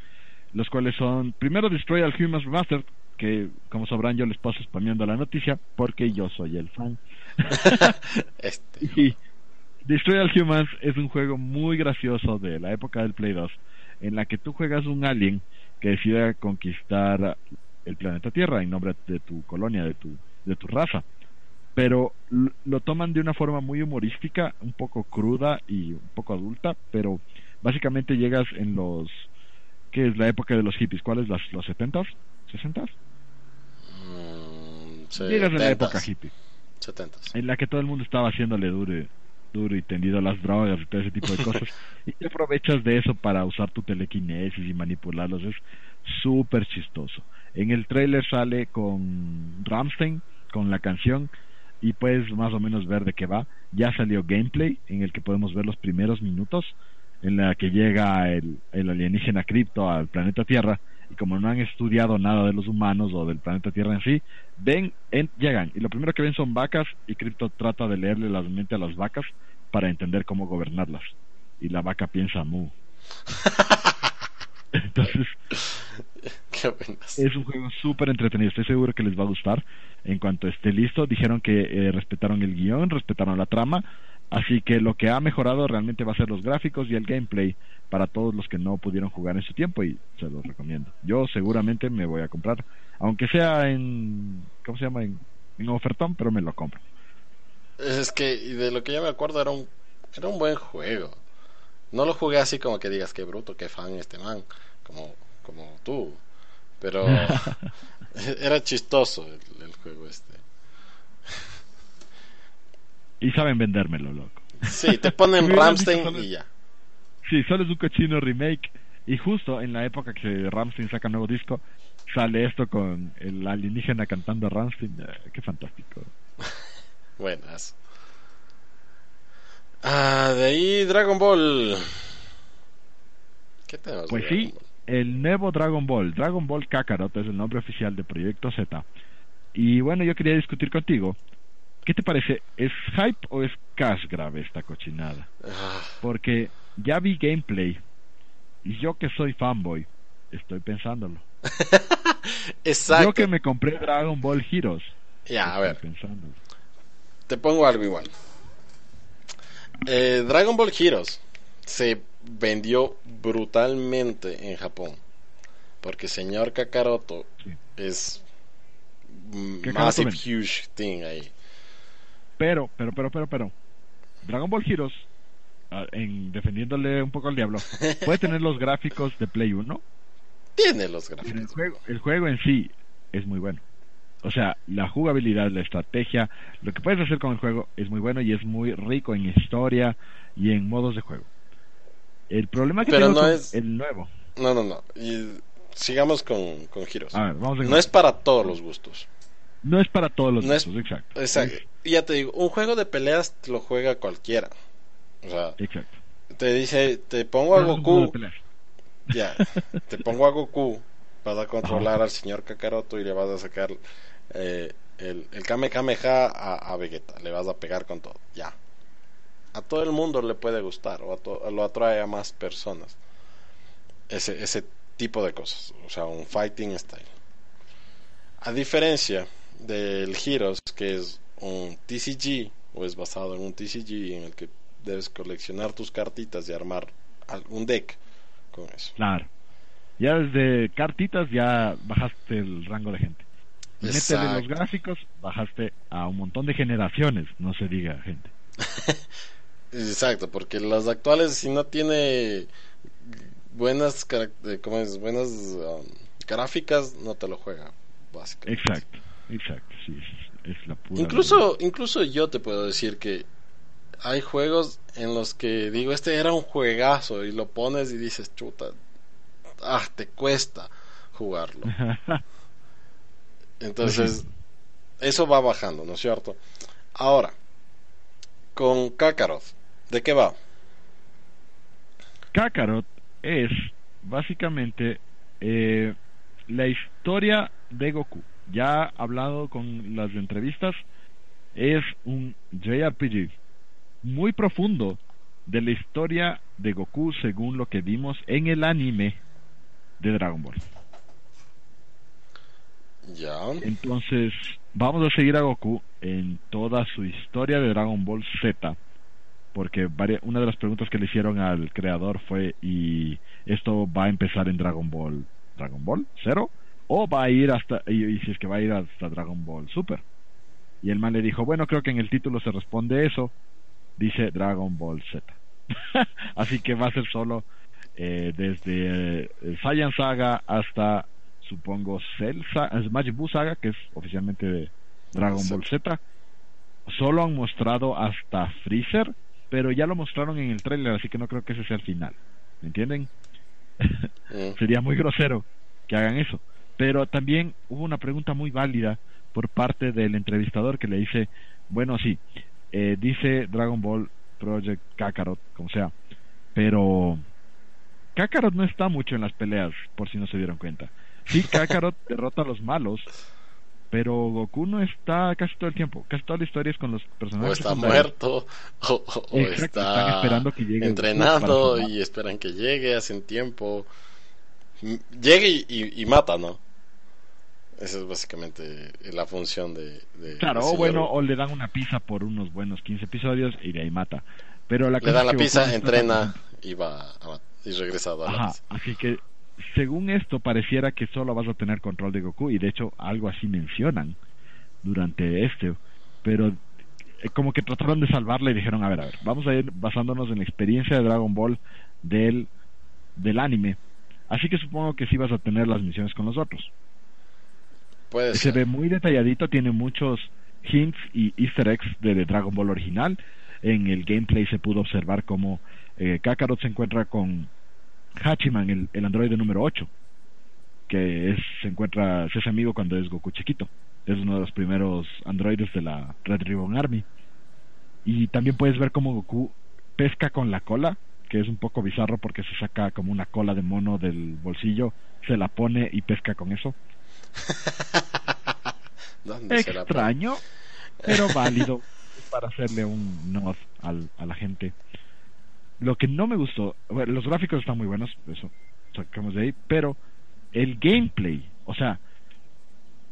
los cuales son, primero Destroy All Humans Remastered, que como sabrán yo les paso spameando la noticia, porque yo soy el fan. [LAUGHS] este. [LAUGHS] Destroy All Humans es un juego muy gracioso de la época del Play 2, en la que tú juegas un alien que decide conquistar el planeta Tierra en nombre de tu colonia, de tu, de tu raza. Pero lo toman de una forma muy humorística, un poco cruda y un poco adulta, pero básicamente llegas en los... ¿Qué es la época de los hippies? ¿Cuál es? ¿Los 70s? ¿60s? llegas en la época hippie. 70s. En la que todo el mundo estaba haciéndole duro duro y tendido a las drogas y todo ese tipo de cosas. [LAUGHS] y te aprovechas de eso para usar tu telequinesis y manipularlos. Es súper chistoso. En el trailer sale con Ramstein, con la canción, y puedes más o menos ver de qué va. Ya salió gameplay en el que podemos ver los primeros minutos en la que llega el, el alienígena cripto al planeta Tierra y como no han estudiado nada de los humanos o del planeta Tierra en sí, ven, llegan y lo primero que ven son vacas y Crypto trata de leerle la mente a las vacas para entender cómo gobernarlas. Y la vaca piensa mu. [LAUGHS] Entonces, [LAUGHS] es un juego súper entretenido. Estoy seguro que les va a gustar. En cuanto esté listo, dijeron que eh, respetaron el guion, respetaron la trama. Así que lo que ha mejorado realmente va a ser los gráficos y el gameplay para todos los que no pudieron jugar en su tiempo y se los recomiendo. Yo seguramente me voy a comprar, aunque sea en, ¿cómo se llama? En, en ofertón, pero me lo compro. Es que de lo que yo me acuerdo era un, era un buen juego. No lo jugué así como que digas que bruto, que fan este man, como, como tú. Pero [LAUGHS] era chistoso el, juego este. Y saben vendérmelo, loco. Sí, te ponen [LAUGHS] Ramstein y ya. Sí, solo es un cochino remake. Y justo en la época que Ramstein saca nuevo disco, sale esto con el alienígena cantando a Ramstein. Eh, qué fantástico. [LAUGHS] Buenas. Ah, de ahí Dragon Ball. ¿Qué? Pues sí, el nuevo Dragon Ball, Dragon Ball Kakarot es el nombre oficial de Proyecto Z. Y bueno, yo quería discutir contigo. ¿Qué te parece? ¿Es hype o es cash grave esta cochinada? Ah, Porque ya vi gameplay y yo que soy fanboy, estoy pensándolo. [LAUGHS] Exacto. Yo que me compré Dragon Ball Heroes, Ya, a ver, pensándolo. te pongo algo igual. Eh, Dragon Ball Heroes se vendió brutalmente en Japón. Porque señor Kakaroto Sí. es massive huge thing ahí. Pero, pero, pero, pero, pero. Dragon Ball Heroes, en defendiéndole un poco al diablo, [LAUGHS] puede tener los gráficos de Play 1, Tiene los el gráficos. juego, el juego en sí es muy bueno. O sea, la jugabilidad, la estrategia, lo que puedes hacer con el juego es muy bueno y es muy rico en historia y en modos de juego. El problema que Pero tengo no es- el nuevo. No, no, no. Y sigamos con, con Heroes. A ver, vamos a No es para todos los gustos. no es para todos los no es- gustos, exacto. Exacto. Ya te digo, un juego de peleas te lo juega cualquiera. O sea, exacto. te dice, te pongo a Goku, ya, te [LAUGHS] pongo a Goku, vas a controlar al señor Kakaroto y le vas a sacar eh, el, el Kame a, Vegeta, le vas a pegar con todo, ya. A todo el mundo le puede gustar o a to- lo atrae a más personas. Ese, ese tipo de cosas, o sea, un fighting style. A diferencia del Heroes, que es un TCG, o es basado en un TCG en el que debes coleccionar tus cartitas y armar un deck con eso. Claro. Ya desde cartitas ya bajaste el rango de gente. Métele Exacto. los gráficos, bajaste a un montón de generaciones, no se diga gente. Exacto, porque las actuales si no tiene buenas eh, ¿cómo es? buenas um, gráficas no te lo juega básicamente. Exacto, exacto, sí, es, es la pura. Incluso incluso yo te puedo decir que hay juegos en los que digo este era un juegazo y lo pones y dices chuta ah te cuesta jugarlo. [LAUGHS] Entonces, eso va bajando, ¿no es cierto? Ahora, con Kakarot, ¿de qué va? Kakarot es básicamente eh, la historia de Goku. Ya hablado con las entrevistas, es un JRPG muy profundo de la historia de Goku según lo que vimos en el anime de Dragon Ball. Entonces, vamos a seguir a Goku en toda su historia de Dragon Ball Z. Porque una de las preguntas que le hicieron al creador fue, ¿y esto va a empezar en Dragon Ball Dragon Ball Zero? ¿O va a ir hasta, y, si es que va a ir hasta Dragon Ball Super? Y el man le dijo, bueno, creo que en el título se responde eso. Dice Dragon Ball Z. [LAUGHS] Así que va a ser solo eh, desde eh, Saiyan Saga hasta supongo Cell Sa- eh, Buu Saga, que es oficialmente de Dragon Ball Z. Solo han mostrado hasta Freezer, pero ya lo mostraron en el trailer, así que no creo que ese sea el final. ¿Me entienden? Mm. [LAUGHS] Sería muy grosero que hagan eso. Pero también hubo una pregunta muy válida por parte del entrevistador que le dice, bueno, sí, eh, dice Dragon Ball Project Kakarot, como sea, pero Kakarot no está mucho en las peleas, por si no se dieron cuenta. Sí, Kakarot [LAUGHS] derrota a los malos, pero Goku no está casi todo el tiempo. Casi toda la historia es con los O personajes está secundarios. muerto, o, [LAUGHS] o- o Exacto, está están esperando que llegue entrenando y esperan que llegue, hacen tiempo. Llegue y, y- y mata, ¿no? Esa es básicamente la función de... de Claro, o bueno, o le dan una pizza por unos buenos 15 episodios y de ahí mata. Pero la Le dan la pizza, está entrena y va a y regresa a Ajá, así que según esto pareciera que solo vas a tener control de Goku y de hecho algo así mencionan durante este, pero eh, como que trataron de salvarla y dijeron, a ver, a ver, vamos a ir basándonos en la experiencia de Dragon Ball del del anime. Así que supongo que sí vas a tener las misiones con los otros. Puede Se ser. ve muy detalladito, tiene muchos hints y easter eggs de, de Dragon Ball original. en el gameplay se pudo observar cómo eh, Kakarot se encuentra con Hachiman, el, el androide número 8, que es, se encuentra, se hace amigo cuando es Goku chiquito. Es uno de los primeros androides de la Red Ribbon Army. Y también puedes ver cómo Goku pesca con la cola, que es un poco bizarro porque se saca como una cola de mono del bolsillo, se la pone y pesca con eso. [LAUGHS] Extraño, pero [LAUGHS] válido para hacerle un nod al, a la gente. Lo que no me gustó, bueno, los gráficos están muy buenos, eso sacamos de ahí, pero el gameplay, o sea,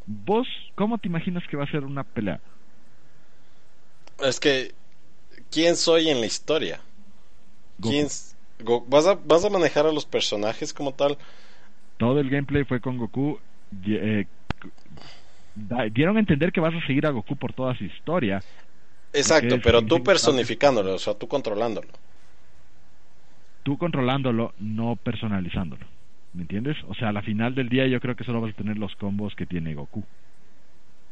vos, ¿cómo te imaginas que va a ser una pelea? Es que, ¿quién soy en la historia? ¿Quién, ¿Vas, a, ¿Vas a manejar a los personajes como tal? Todo el gameplay fue con Goku. Eh, dieron a entender que vas a seguir a Goku por toda su historia. Exacto, pero tú personificándolo, o sea, tú controlándolo. Tú controlándolo, no personalizándolo. ¿Me entiendes? O sea, a la final del día yo creo que solo vas a tener los combos que tiene Goku.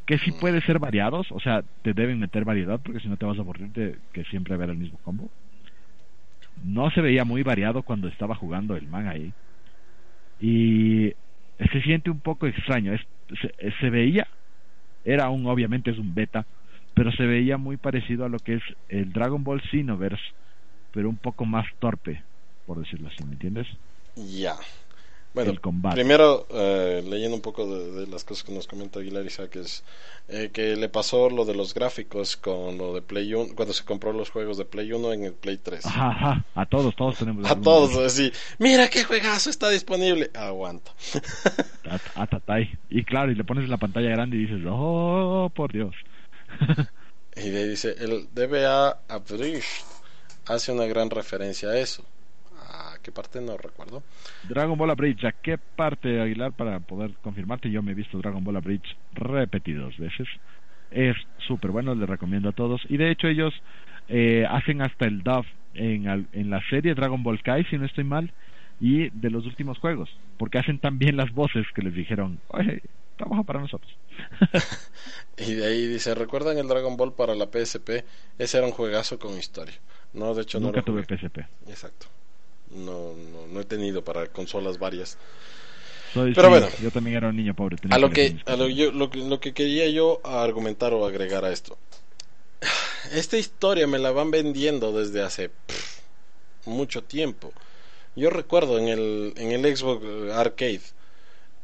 Que sí mm. puede ser variados, o sea, te deben meter variedad porque si no te vas a aburrir de que siempre ver el mismo combo. No se veía muy variado cuando estaba jugando el man ahí. Y se siente un poco extraño. Es, se, se veía, era un, obviamente es un beta, pero se veía muy parecido a lo que es el Dragon Ball Xenoverse, pero un poco más torpe, por decirlo así, ¿me entiendes? Ya. Bueno, primero, eh, leyendo un poco de, las cosas que nos comenta Aguilar Isaac, es eh, que le pasó lo de los gráficos con lo de Play 1, cuando se compró los juegos de Play 1 en el Play 3. Ajá, a todos, todos tenemos. A todos, así, mira qué juegazo está disponible. Aguanta. [LAUGHS] y claro, y le pones la pantalla grande y dices, oh, por Dios. [LAUGHS] y le dice, el DBA Abridged hace una gran referencia a eso qué parte no recuerdo. Dragon Ball Bridge, ¿a qué parte, Aguilar, para poder confirmarte? Yo me he visto Dragon Ball Bridge repetidos veces. Es súper bueno, le recomiendo a todos. Y de hecho ellos eh, hacen hasta el dub en, en la serie Dragon Ball Kai, si no estoy mal, y de los últimos juegos, porque hacen también las voces que les dijeron, oye, trabaja para nosotros. [LAUGHS] [LAUGHS] y de ahí dice, ¿recuerdan el Dragon Ball para la PSP? Ese era un juegazo con historia. No, de hecho Nunca tuve PSP. Exacto no, no, no he tenido para consolas varias. Pero bueno, yo también era un niño pobre. A lo que, a lo, yo, lo, lo, que quería yo argumentar o agregar a esto. Esta historia me la van vendiendo desde hace mucho tiempo. Yo recuerdo en el, en el Xbox Arcade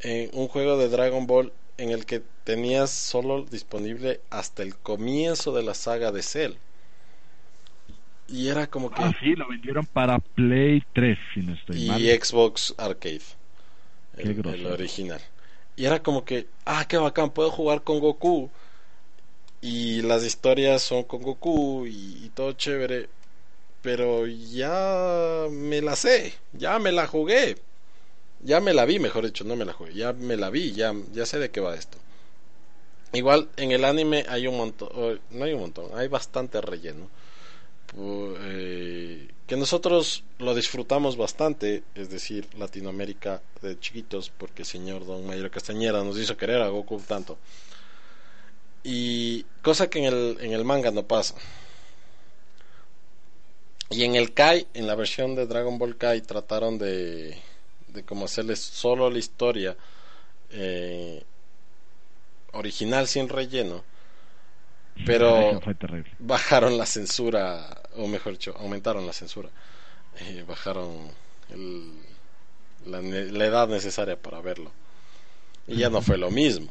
en un juego de Dragon Ball en el que tenías solo disponible hasta el comienzo de la saga de Cell. Y era como que. Ah, sí, lo vendieron para Play 3, si no estoy y mal. Y Xbox Arcade. El, original. Y era como que, ah, qué bacán, puedo jugar con Goku. Y las historias son con Goku y, todo chévere. Pero ya me la sé, ya me la jugué. Ya me la vi, mejor dicho, no me la jugué. Ya me la vi, ya, ya sé de qué va esto. Igual en el anime hay un montón, no hay un montón, hay bastante relleno eh, que nosotros lo disfrutamos bastante, es decir, Latinoamérica de chiquitos, porque el señor Don Mayor Castañera nos hizo querer a Goku tanto. Y cosa que en el, en el manga no pasa. Y en el Kai, en la versión de Dragon Ball Kai, trataron de, de como hacerles solo la historia eh, original sin relleno pero bajaron la censura, o mejor dicho, aumentaron la censura. Eh, bajaron la, edad necesaria para verlo. Y ya no fue lo mismo.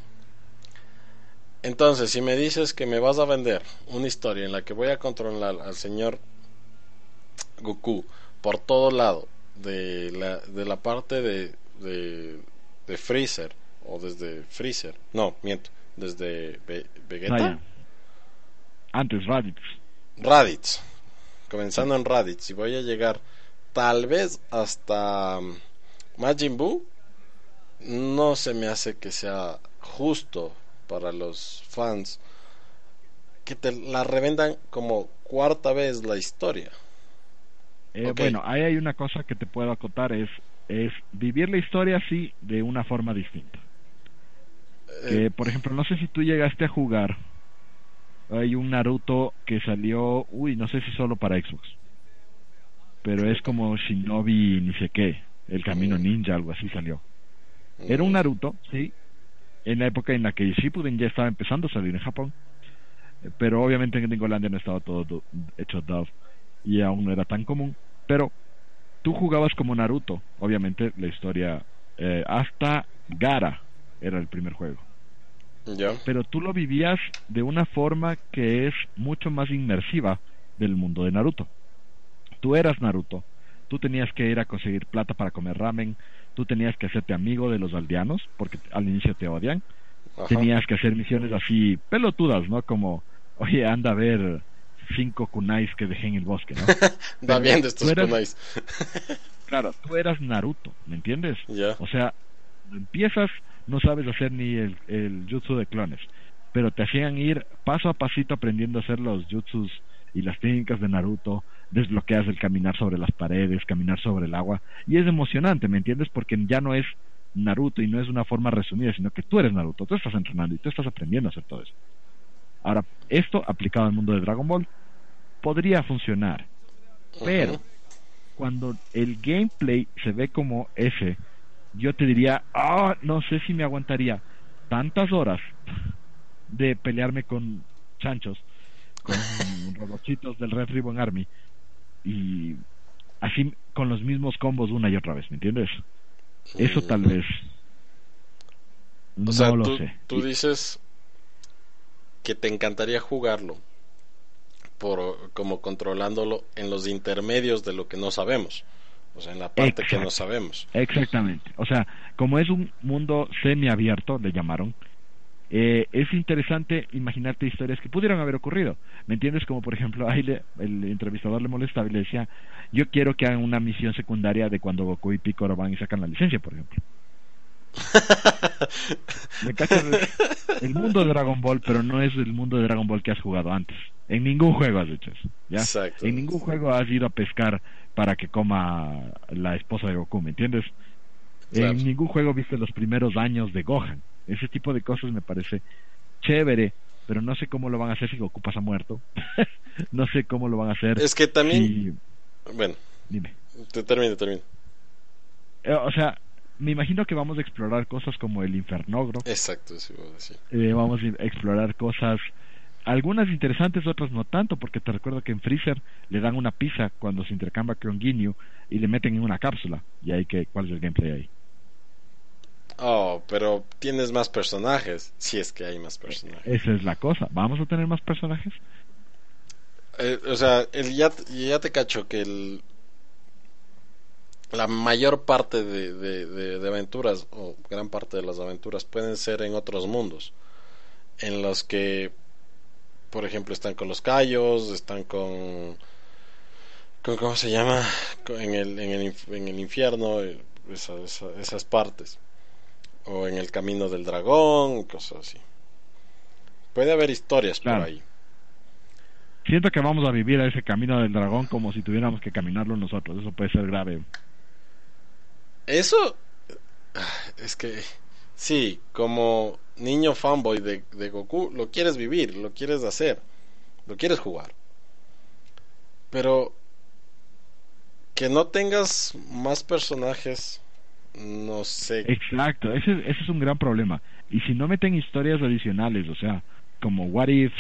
Entonces, si me dices que me vas a vender una historia en la que voy a controlar al señor Goku por todo lado, de la, de la parte de, de, Freezer, o desde Freezer, no, miento, desde Vegeta. Antes Raditz. Raditz. Comenzando en Raditz. Y voy a llegar tal vez hasta um, Majin Buu. No se me hace que sea justo para los fans que te la revendan como cuarta vez la historia. Eh, bueno, ahí hay una cosa que te puedo acotar, es, es vivir la historia así de una forma distinta. Eh, por ejemplo, no sé si tú llegaste a jugar hay un Naruto que salió, uy, no sé si solo para Xbox, pero es como Shinobi ni sé qué, el camino Mm. ninja, algo así salió. Era un Naruto, sí, en la época en la que Shippuden ya estaba empezando a salir en Japón, pero obviamente en Gringolandia no estaba todo hecho dub y aún no era tan común, pero tú jugabas como Naruto, obviamente la historia eh, hasta Gara era el primer juego Pero tú lo vivías de una forma que es mucho más inmersiva del mundo de Naruto. Tú eras Naruto, tú tenías que ir a conseguir plata para comer ramen, tú tenías que hacerte amigo de los aldeanos, porque al inicio te odian, Ajá. tenías que hacer misiones así pelotudas, ¿no? Como, oye, anda a ver cinco kunais que dejé en el bosque, ¿no? [LAUGHS] Va bien de estos eras- kunais. Claro, tú eras Naruto, ¿me entiendes? O sea, empiezas, no sabes hacer ni el, el jutsu de clones, pero te hacían ir paso a pasito aprendiendo a hacer los jutsus y las técnicas de Naruto, desbloqueas el caminar sobre las paredes, caminar sobre el agua, y es emocionante, ¿me entiendes? Porque ya no es Naruto y no es una forma resumida, sino que tú eres Naruto, tú estás entrenando y tú estás aprendiendo a hacer todo eso. Ahora, esto aplicado al mundo de Dragon Ball podría funcionar, pero cuando el gameplay se ve como ese, yo te diría, ah, no sé si me aguantaría tantas horas de pelearme con chanchos, con [LAUGHS] robochitos del Red Ribbon Army y así con los mismos combos una y otra vez, ¿me entiendes? Eso tal vez O no sea, lo tú, sé. tú dices que te encantaría jugarlo por como controlándolo en los intermedios de lo que no sabemos. O sea, en la parte que no sabemos. Exactamente. O sea, como es un mundo semiabierto, le llamaron, eh, es interesante imaginarte historias que pudieran haber ocurrido. ¿Me entiendes? Como por ejemplo, ahí le- el entrevistador le molestaba y le decía, yo quiero que hagan una misión secundaria de cuando Goku y Piccolo van y sacan la licencia, por ejemplo. [LAUGHS] ¿Me cachas? El mundo de Dragon Ball, pero no es el mundo de Dragon Ball que has jugado antes. En ningún juego has hecho eso. ¿ya? Exacto. En ningún juego has ido a pescar para que coma la esposa de Goku, ¿me entiendes? Claro. En ningún juego viste los primeros años de Gohan. Ese tipo de cosas me parece chévere, pero no sé cómo lo van a hacer si Goku pasa muerto. [LAUGHS] no sé cómo lo van a hacer. Es que también, si- bueno, Dime. te termino, termino. Eh, o sea, me imagino que vamos a explorar cosas como el Infernogro. Exacto, sí. Eh, vamos a explorar cosas, algunas interesantes, otras no tanto, porque te recuerdo que en Freezer le dan una pizza cuando se intercambia con Ginyu y le meten en una cápsula. Y ahí que, ¿cuál es el gameplay ahí? Oh, pero tienes más personajes, si es que hay más personajes. Esa es la cosa. ¿Vamos a tener más personajes? Eh, o sea, el, ya, ya te cacho que el, la mayor parte de, de- de- de aventuras, o gran parte de las aventuras, pueden ser en otros mundos. En los que, por ejemplo, están con los callos, están con. con ¿Cómo se llama? En, el, en, el, en el infierno, eh, esa- esa- esas partes. O en el camino del dragón, cosas así. Puede haber historias Claro. por ahí. Siento que vamos a vivir a ese camino del dragón como si tuviéramos que caminarlo nosotros. Eso puede ser grave. Eso ah, es que sí, como niño fanboy de, de Goku, lo quieres vivir, lo quieres hacer, lo quieres jugar. Pero que no tengas más personajes, no sé. Exacto, ese, ese es un gran problema. Y si no meten historias adicionales, o sea, como what ifs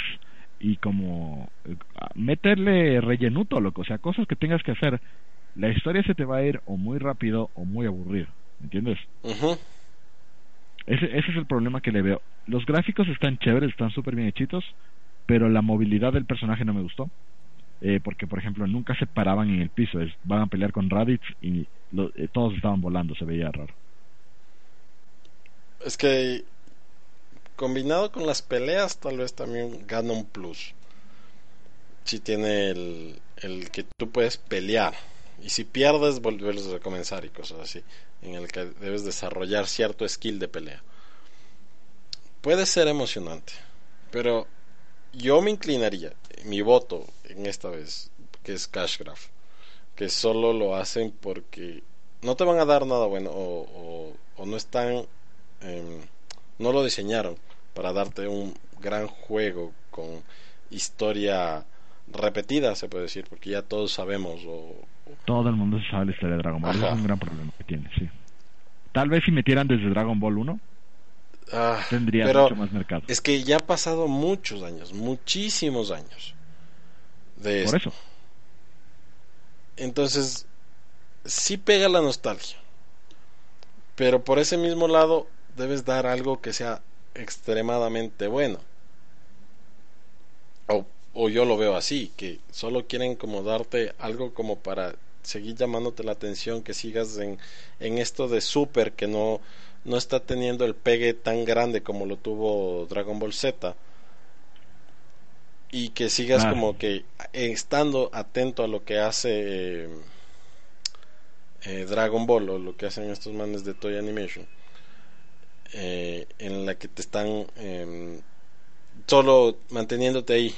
y como eh, meterle rellenuto, loco, o sea, cosas que tengas que hacer, la historia se te va a ir o muy rápido o muy aburrido, ¿me entiendes? Ujú, Ese, ese es el problema que le veo. Los gráficos están chéveres, están súper bien hechitos, pero la movilidad del personaje no me gustó. Eh, porque, por ejemplo, nunca se paraban en el piso. Es, van a pelear con Raditz y lo- eh, todos estaban volando, se veía raro. Es que combinado con las peleas, tal vez también gana un plus. Si tiene el, el que tú puedes pelear. Y si pierdes, volverlos a comenzar y cosas así. En el que debes desarrollar cierto skill de pelea. Puede ser emocionante. Pero yo me inclinaría, mi voto en esta vez, que es Cashgraph. Que solo lo hacen porque no te van a dar nada bueno o, no están em, no lo diseñaron para darte un gran juego con historia repetida, se puede decir, porque ya todos sabemos. Todo el mundo sabe la historia de Dragon Ball. Es un gran problema que tiene, sí. Tal vez si metieran desde Dragon Ball 1, ah, tendría mucho más mercado. Es que ya ha pasado muchos años, muchísimos años. De Por eso. Entonces, sí pega la nostalgia. Pero por ese mismo lado, debes dar algo que sea extremadamente bueno. O, o yo lo veo así, que solo quieren como darte algo como para seguir llamándote la atención, que sigas en, en esto de Super, que no, no está teniendo el pegue tan grande como lo tuvo Dragon Ball Z. Y que sigas como que estando atento a lo que hace eh, Dragon Ball o lo que hacen estos manes de Toy Animation. Eh, en la que te están em, solo manteniéndote ahí,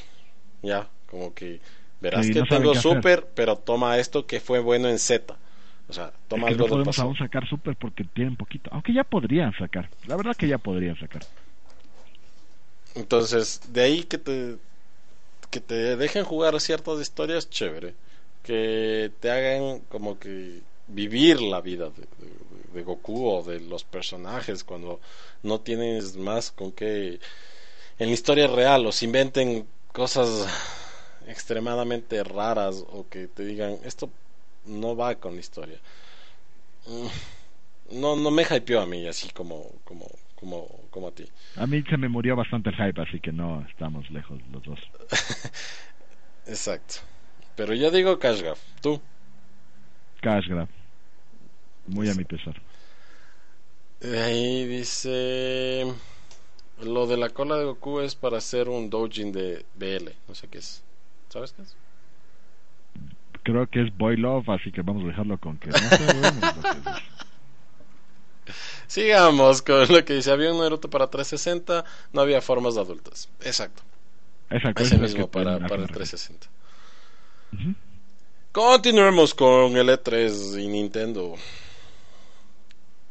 ya, como que verás que tengo super, pero toma esto que fue bueno en Z. O sea, toma algo no podemos aún sacar super porque tienen poquito, aunque ya podrían sacar. La verdad que ya podrían sacar. Entonces, de ahí que te que te dejen jugar ciertas historias chévere, que te hagan como que vivir la vida de, Goku o de los personajes cuando no tienes más con que en la historia real os inventen cosas extremadamente raras o que te digan esto no va con la historia mm, no no me hypeó a mí así como como como como a ti. A mí se me murió bastante el hype así que no estamos lejos los dos. [LAUGHS] Exacto. Pero yo digo Cashgraph tú Cashgraph muy a mi pesar. Ahí dice lo de la cola de Goku es para hacer un doujin de BL no sé qué es ¿Sabes qué es? Creo que es Boy Love, así que vamos a dejarlo con que no [LAUGHS] Sigamos con lo que dice. Había un Naruto para 360, no había formas adultas. Exacto. Exacto. Ese mismo para, para el 360. Continuemos con el E3 y Nintendo.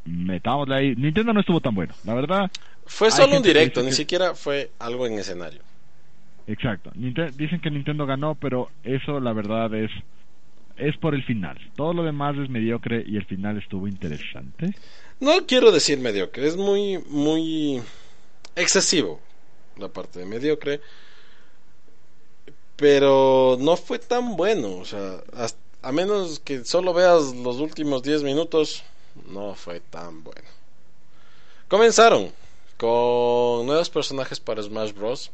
Metámosle ahí. Nintendo no estuvo tan bueno, la verdad. Fue solo un directo, ni siquiera fue algo en escenario. Exacto. dicen que Nintendo ganó, pero eso la verdad es es por el final. Todo lo demás es mediocre y el final estuvo interesante. No quiero decir mediocre, es muy muy excesivo la parte de mediocre. Pero no fue tan bueno, o sea, a menos que solo veas los últimos 10 minutos, no fue tan bueno. Comenzaron con nuevos personajes para Smash Bros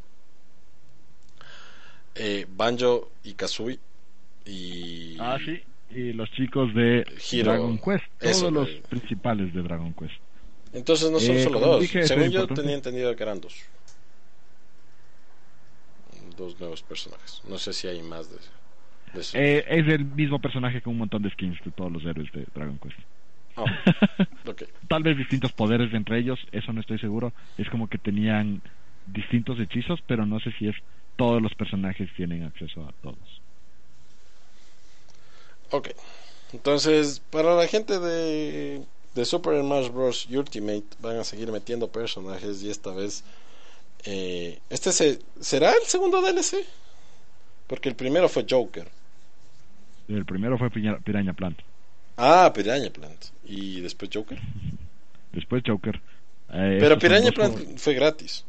eh, Banjo y Kazooie. Y... Ah, sí. Y los chicos de Dragon Quest. Todos los principales de Dragon Quest. Entonces no son eh, solo dos. Según yo tenía entendido que eran dos. Dos nuevos personajes. No sé si hay más de, eso. Eh, es el mismo personaje con un montón de skins de todos los héroes de Dragon Quest. Oh, [LAUGHS] Tal vez distintos poderes entre ellos, eso no estoy seguro. Es como que tenían distintos hechizos, pero no sé si es todos los personajes tienen acceso a todos. Ok. Entonces, para la gente de, de Super Smash Bros. Ultimate van a seguir metiendo personajes y esta vez... Eh, ¿Este se, será el segundo DLC? Porque el primero fue Joker. El primero fue Piraña Plant. Ah, Piraña Plant. ¿Y después Joker? después Joker. Eh, Pero Piraña Plant fue gratis.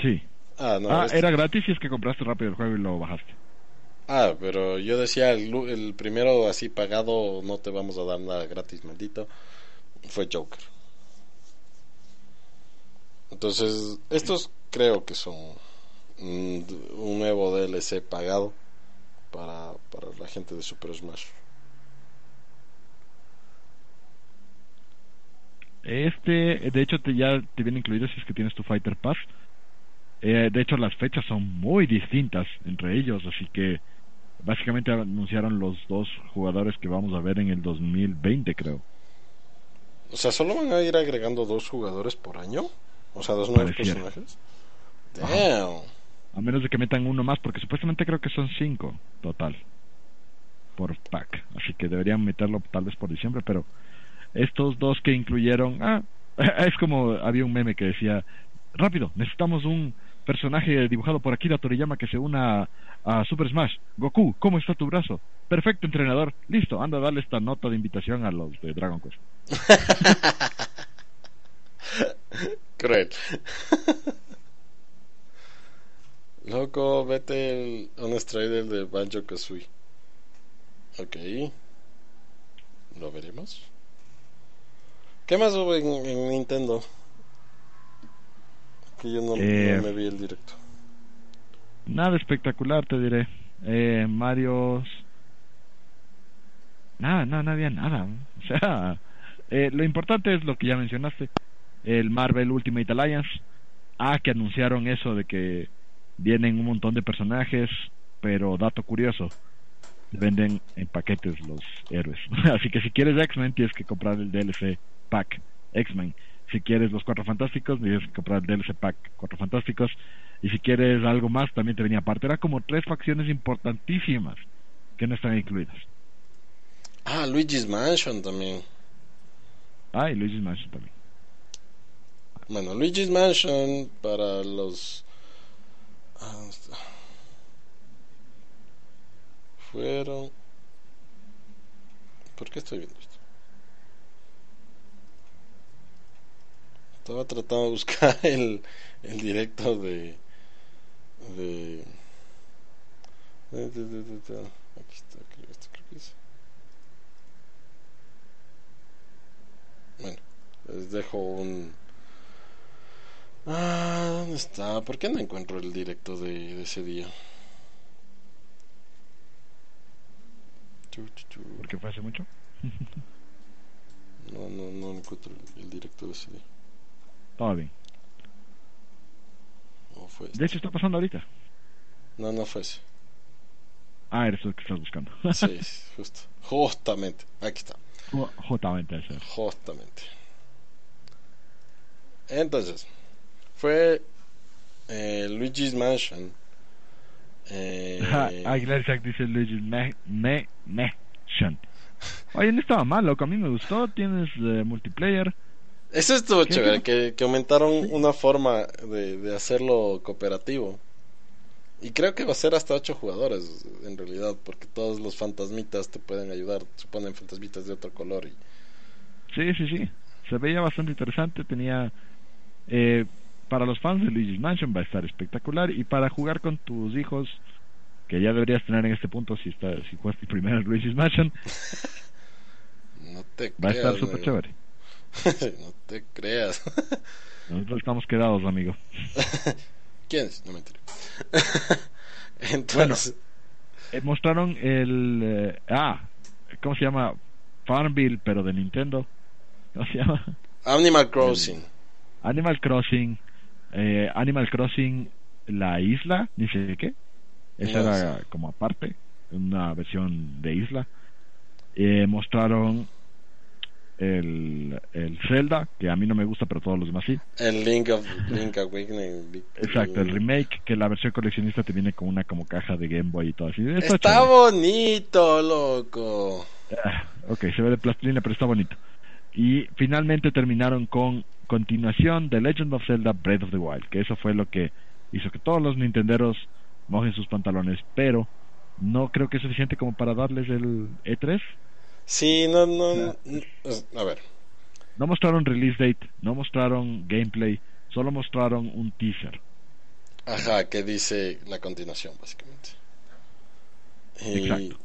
Sí. Ah, no, ah, este era gratis y es que compraste rápido el juego y lo bajaste. Ah, pero yo decía, el, primero así pagado, no te vamos a dar nada gratis, maldito, fue Joker. Entonces, estos creo que son un nuevo DLC pagado para, para la gente de Super Smash. Este, de hecho, te, ya te viene incluido si es que tienes tu Fighter Pass. Eh, de hecho, las fechas son muy distintas entre ellos, así que básicamente anunciaron los dos jugadores que vamos a ver en el 2020, creo. O sea, ¿solo van a ir agregando dos jugadores por año? O sea, dos nuevos personajes. Damn. A menos de que metan uno más, porque supuestamente creo que son cinco total por pack. Así que deberían meterlo tal vez por diciembre, pero estos dos que incluyeron, ah, [LAUGHS] es como había un meme que decía, rápido, necesitamos un personaje dibujado por Akira Toriyama que se una a Super Smash. Goku, ¿cómo está tu brazo? Perfecto, entrenador. Listo, anda a darle esta nota de invitación a los de Dragon Quest. [LAUGHS] Cruel. [LAUGHS] Loco, vete el, un trailer de Banjo Kazooie. Ok. Lo veremos. ¿Qué más hubo en, Nintendo? Que yo no, Eh, no me vi el directo. Nada espectacular, te diré. Eh, Marios. Nada, nada, no había nada. [LAUGHS] O sea, eh, lo importante es lo que ya mencionaste: el Marvel Ultimate Alliance. Ah, que anunciaron eso de que vienen un montón de personajes, pero dato curioso: venden en paquetes los héroes. [LAUGHS] Así que si quieres X-Men, tienes que comprar el DLC pack X-Men. Si quieres los Cuatro Fantásticos, tienes que comprar el DLC pack Cuatro Fantásticos. Y si quieres algo más, también te venía aparte. Era como tres facciones importantísimas que no están incluidas. Ah, Luigi's Mansion también. Ah, y Luigi's Mansion también. Bueno, Luigi's Mansion para los... ah. Fueron... ¿Por qué estoy viendo esto? Estaba tratando de buscar [LAUGHS] el, el directo de... de... de- de- de- de- de- Aquí está, creo, esto creo que es. Bueno, les dejo un... Ah, ¿dónde está? ¿Por qué no encuentro el directo de, de ese día? Porque fue hace mucho. No, no, no encuentro el directo de ese día. Todo bien. ¿O fue este? De hecho, está pasando ahorita. No, no fue ese. Ah, eres el que estás buscando. [LAUGHS] Sí, justo. Justamente. Aquí está. Ju- Justamente ese. Justamente. Entonces, fue eh, Luigi's Mansion. Eh, [LAUGHS] Aguilar Isaac dice Luigi's Me- Me- Mansion. Oye, no estaba mal, loco. A mí me gustó. Tienes eh, multiplayer. Eso estuvo chévere, que, que aumentaron una forma de, de hacerlo cooperativo. Y creo que va a ser hasta ocho jugadores, en realidad, porque todos los fantasmitas te pueden ayudar. Se ponen fantasmitas de otro color. Y... Sí, sí, sí. Se veía bastante interesante. Tenía. Eh, para los fans de Luigi's Mansion va a estar espectacular. Y para jugar con tus hijos, que ya deberías tener en este punto si, está, si jugaste primero Luigi's Mansion, [LAUGHS] No te va a estar súper chévere. [LAUGHS] no te creas. [LAUGHS] Nosotros estamos quedados, amigo. [LAUGHS] ¿Quién es? No me enteré. Entonces, Eh, mostraron el. eh, ah, ¿cómo se llama? Farmville, pero de Nintendo. ¿Cómo se llama? Animal Crossing. Animal Crossing. eh, Animal Crossing, la isla, ni sé qué. Esa No era como aparte, una versión de isla. Mostraron el, el Zelda, que a mí no me gusta, pero todos los demás sí. El Link of Link Awakening. Exacto, el remake, que la versión coleccionista te viene con una como caja de Game Boy y todo así. Está bonito, loco. Ah, ok, se ve de plastilina, pero está bonito. Y finalmente terminaron con continuación de Legend of Zelda Breath of the Wild, que eso fue lo que hizo que todos los nintenderos mojen sus pantalones, pero no creo que es suficiente como para darles el E E3. Sí, no, no, no- A ver, No mostraron release date, no mostraron gameplay, solo mostraron un teaser. ajá, que dice la continuación, básicamente. Y, Exacto.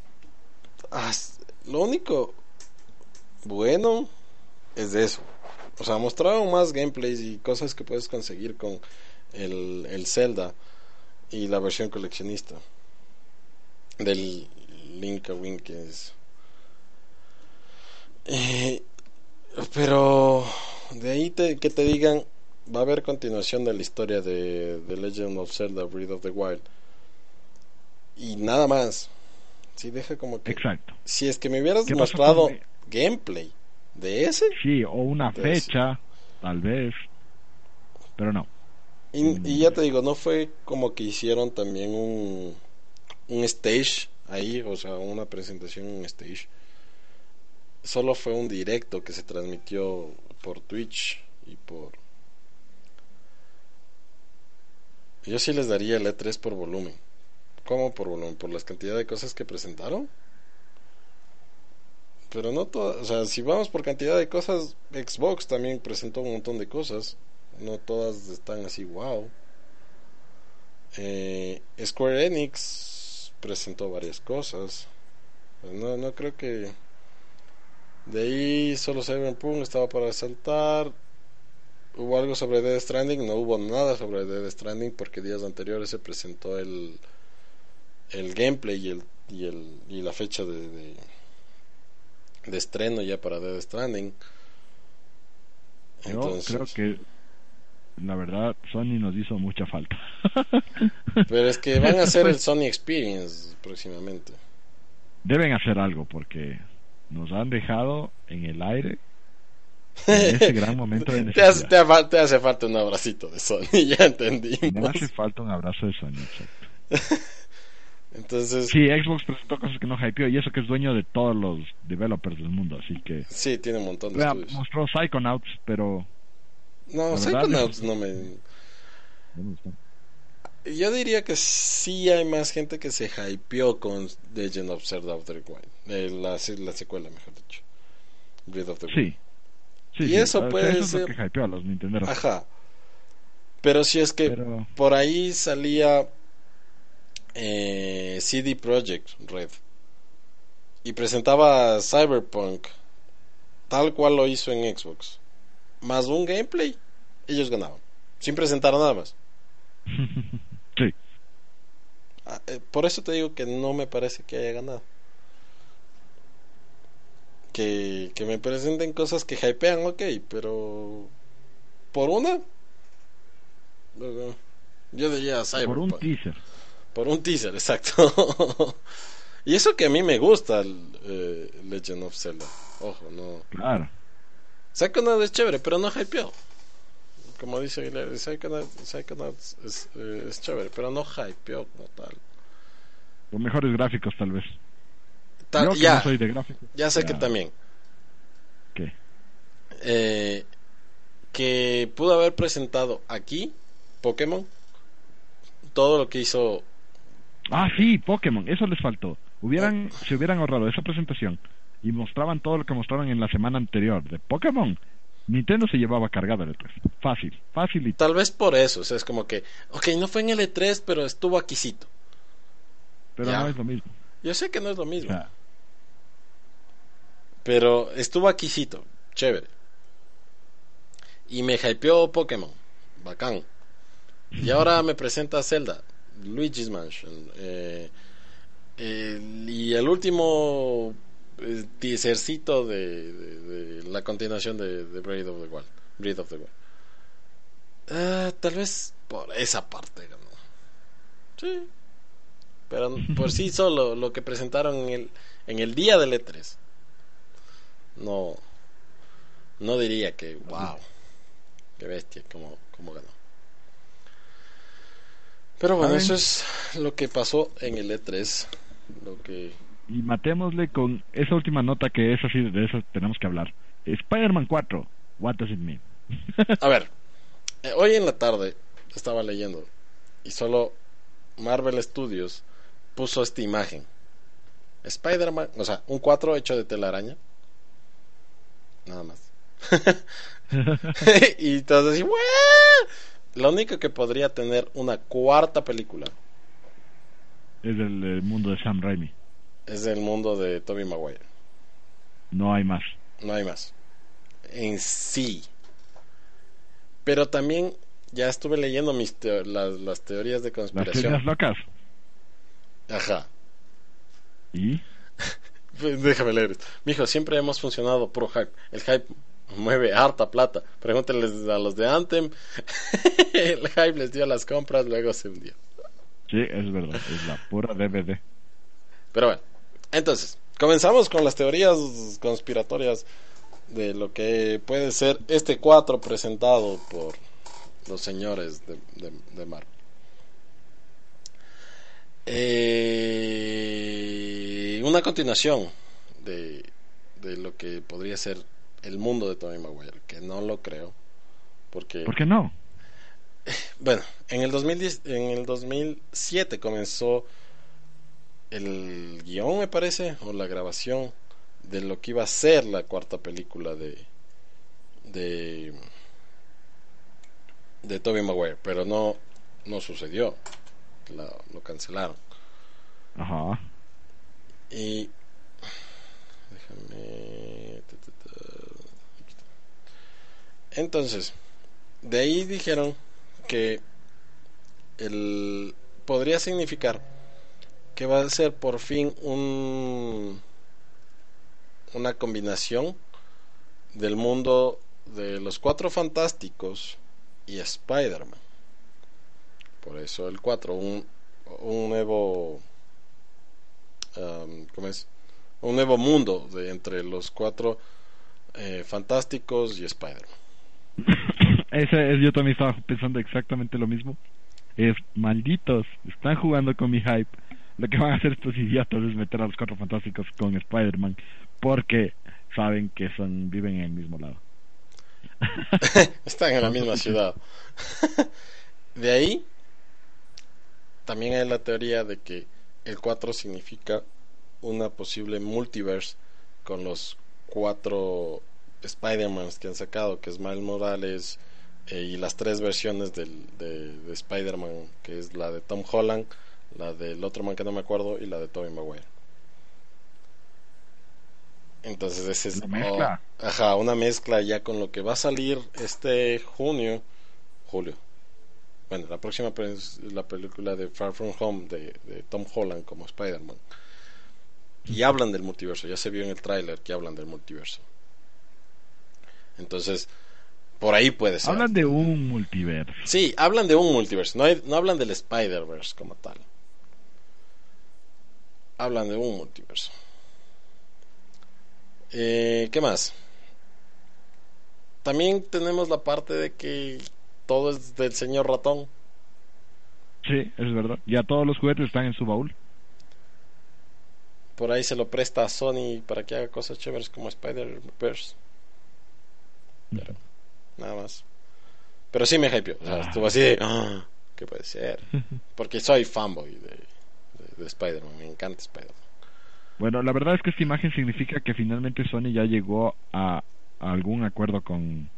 ah, lo único bueno es de eso. O sea, mostraron más gameplays y cosas que puedes conseguir con el, el Zelda y la versión coleccionista del Link Awakening que es Eh, pero de ahí te- que te digan va a haber continuación de la historia de, de Legend of Zelda Breath of the Wild. Y nada más. Sí deja como que Exacto. si es que me hubieras ¿Qué pasó mostrado con- gameplay de ese Sí, o una fecha, tal vez, pero no. y, y ya te digo no fue como que hicieron también un un stage ahí o sea una presentación en un stage solo fue un directo que se transmitió por Twitch y por Yo sí les daría el E3 por volumen. ¿Cómo por volumen? ¿Por las cantidad de cosas que presentaron? Pero no todas, o sea, si vamos por cantidad de cosas, Xbox también presentó un montón de cosas. No todas están así, wow. Eh, Square Enix presentó varias cosas. No, no creo que. De ahí solo Cyberpunk estaba para saltar. Hubo algo sobre Dead Stranding, no hubo nada sobre Dead Stranding porque días anteriores se presentó el, el gameplay y, el, y, el, y la fecha de, de, de estreno ya para Dead Stranding. Yo creo que la verdad Sony nos hizo mucha falta. [LAUGHS] Pero es que van a [LAUGHS] hacer el Sony Experience próximamente. Deben hacer algo porque nos han dejado en el aire [LAUGHS] en ese gran momento de te, hace, te, hace, te, hace, falta un abracito de Sony, [LAUGHS] ya entendí. Me hace falta un abrazo de Sony, exacto. [LAUGHS] Entonces... Sí, Xbox presentó cosas que no hypeó y eso que es dueño de todos los developers del mundo, así que... Sí, tiene un montón de estudios. Mostró Psychonauts, pero... No, Psychonauts no me... Yo diría que sí hay más gente que se hypeó con Legend of Zelda of the Wild. Eh, la, la, secuela, mejor dicho. Breath of the Wild. Sí. sí y sí. eso puede ser... Lo que hypeó a los Nintendo. Ajá. Pero si es que Pero... por ahí salía eh, CD Projekt Red y presentaba Cyberpunk tal cual lo hizo en Xbox más un gameplay ellos ganaban sin presentar nada más [LAUGHS] por eso te digo que no me parece que haya ganado que, que me presenten cosas que hypean ok pero por una yo diría Cyberpunk por un teaser por un teaser, [LAUGHS] exacto. y eso que a mí me gusta el eh, Legend of Zelda. Ojo, no. Claro. Psychonauts es chévere, pero no hypeó. Como dice Aguilera, Psychonauts, Psychonauts es, eh, es, chévere, pero no hypeó como tal. Los mejores gráficos, tal vez. Ta Yo, ya, no soy de gráficos. ya sé ya. que también. ¿Qué? Eh, que pudo haber presentado aquí Pokémon todo lo que hizo Ah, sí, Pokémon, eso les faltó. Hubieran, se hubieran ahorrado esa presentación y mostraban todo lo que mostraron en la semana anterior de Pokémon. Nintendo se llevaba cargado el E3. Fácil, fácil y Tal vez por eso, o sea, es como que, ok, no fue en el E3, pero estuvo aquícito. Pero Ya. no es lo mismo. Yo sé que no es lo mismo, pero estuvo aquícito, chévere. Y me hypeó Pokémon, bacán. Y [LAUGHS] ahora me presenta Zelda, Luigi's Mansion. Eh, eh, y el último eh, teasercito de, de, de la continuación de, de Breath of the Wild. Breath of the Wild. Ah, tal vez por esa parte ganó. Sí. Pero por sí [LAUGHS] solo lo que presentaron en el, en el día del E3. No. No diría que, wow. Qué bestia, como, como ganó. Pero bueno, eso es lo que pasó en el E3. Lo que. Y matémosle con esa última nota que es así, de eso tenemos que hablar. Spider-Man 4, what does it mean? A ver, eh, hoy en la tarde estaba leyendo y solo Marvel Studios puso esta imagen. Spider-Man, o sea, un 4 hecho de telaraña. Nada más. [LAUGHS] [LAUGHS] y entonces así, "What?". Lo único que podría tener una cuarta película es del, eh, mundo de Sam Raimi. Es el mundo de Tobey Maguire. No hay más. No hay más. En sí. Pero también ya estuve leyendo mis teo- las, las teorías de Las conspiración. teorías locas. Ajá. ¿Y? [LAUGHS] Pues, Déjame leer esto. Mijo, siempre hemos funcionado pro hype. El hype mueve harta plata. Pregúntenles a los de Anthem. [LAUGHS] El hype les dio las compras, luego se hundió. Sí, es verdad, es la pura DVD. Pero bueno, entonces, comenzamos con las teorías conspiratorias de lo que puede ser este 4 presentado por los señores de, de, de Marvel. Eh, una continuación de, de lo que podría ser el mundo de Tobey Maguire, que no lo creo, porque ¿Por qué no? [LAUGHS] bueno, en el, 2010, en el 2007 comenzó el guion, me parece, o la grabación de lo que iba a ser la cuarta película de de de Tobey Maguire, pero no no sucedió. lo cancelaron. Ajá. Y déjame entonces, de ahí dijeron que el podría significar que va a ser por fin un una combinación del mundo de los cuatro fantásticos y Spider-Man. Por eso el 4, un, un nuevo um, ¿cómo es? Un nuevo mundo de entre los cuatro eh, fantásticos y Spider-Man. [COUGHS] Es, yo también estaba pensando exactamente lo mismo. Es malditos, están jugando con mi hype. Lo que van a hacer estos idiotas es meter a los cuatro fantásticos con Spider-Man porque saben que son viven en el mismo lado. [LAUGHS] están en la misma ciudad. [LAUGHS] de ahí también hay la teoría de que el 4 significa una posible multiverse con los cuatro Spider-Mans que han sacado, que es Miles Morales eh, y las tres versiones del, de, de Spider-Man, que es la de Tom Holland, la del otro man que no me acuerdo y la de Tobey Maguire. Entonces ese es una mezcla. ajá, una mezcla ya con lo que va a salir este junio, julio. Bueno, la próxima la película de Far From Home de, de Tom Holland como Spider-Man. Y hablan del multiverso, ya se vio en el tráiler que hablan del multiverso. Entonces, por ahí puede ser. Hablan de un multiverso. Sí, hablan de un multiverso, no, no hablan del Spider-Verse como tal. Hablan de un multiverso. Eh, ¿Qué más? También tenemos la parte de que todo es del señor ratón. Sí, es verdad. Ya todos los juguetes están en su baúl. Por ahí se lo presta a Sony para que haga cosas chéveres como Spider-Verse. Pero, nada más. Pero sí me hypeó. O sea, ah. estuvo así de, ah, ¿qué puede ser? [LAUGHS] Porque soy fanboy de, de, de Spider-Man. Me encanta Spider-Man. Bueno, la verdad es que esta imagen significa que finalmente Sony ya llegó a, algún acuerdo con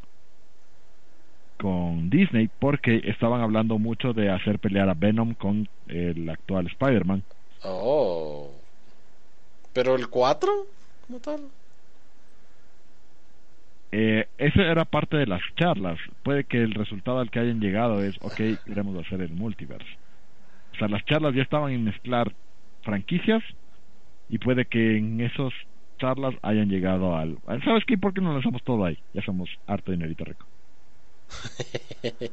con Disney porque estaban hablando mucho de hacer pelear a Venom con el actual Spider-Man. Oh. ¿Pero el 4? ¿Cómo tal? Eh, eso era parte de las charlas. Puede que el resultado al que hayan llegado es, ok, queremos hacer el multiverse. Sea, las charlas ya estaban en mezclar franquicias y puede que en esas charlas hayan llegado al... ¿Sabes qué? ¿Por qué no lanzamos todo ahí? Ya somos harto dinerito rico. [LAUGHS]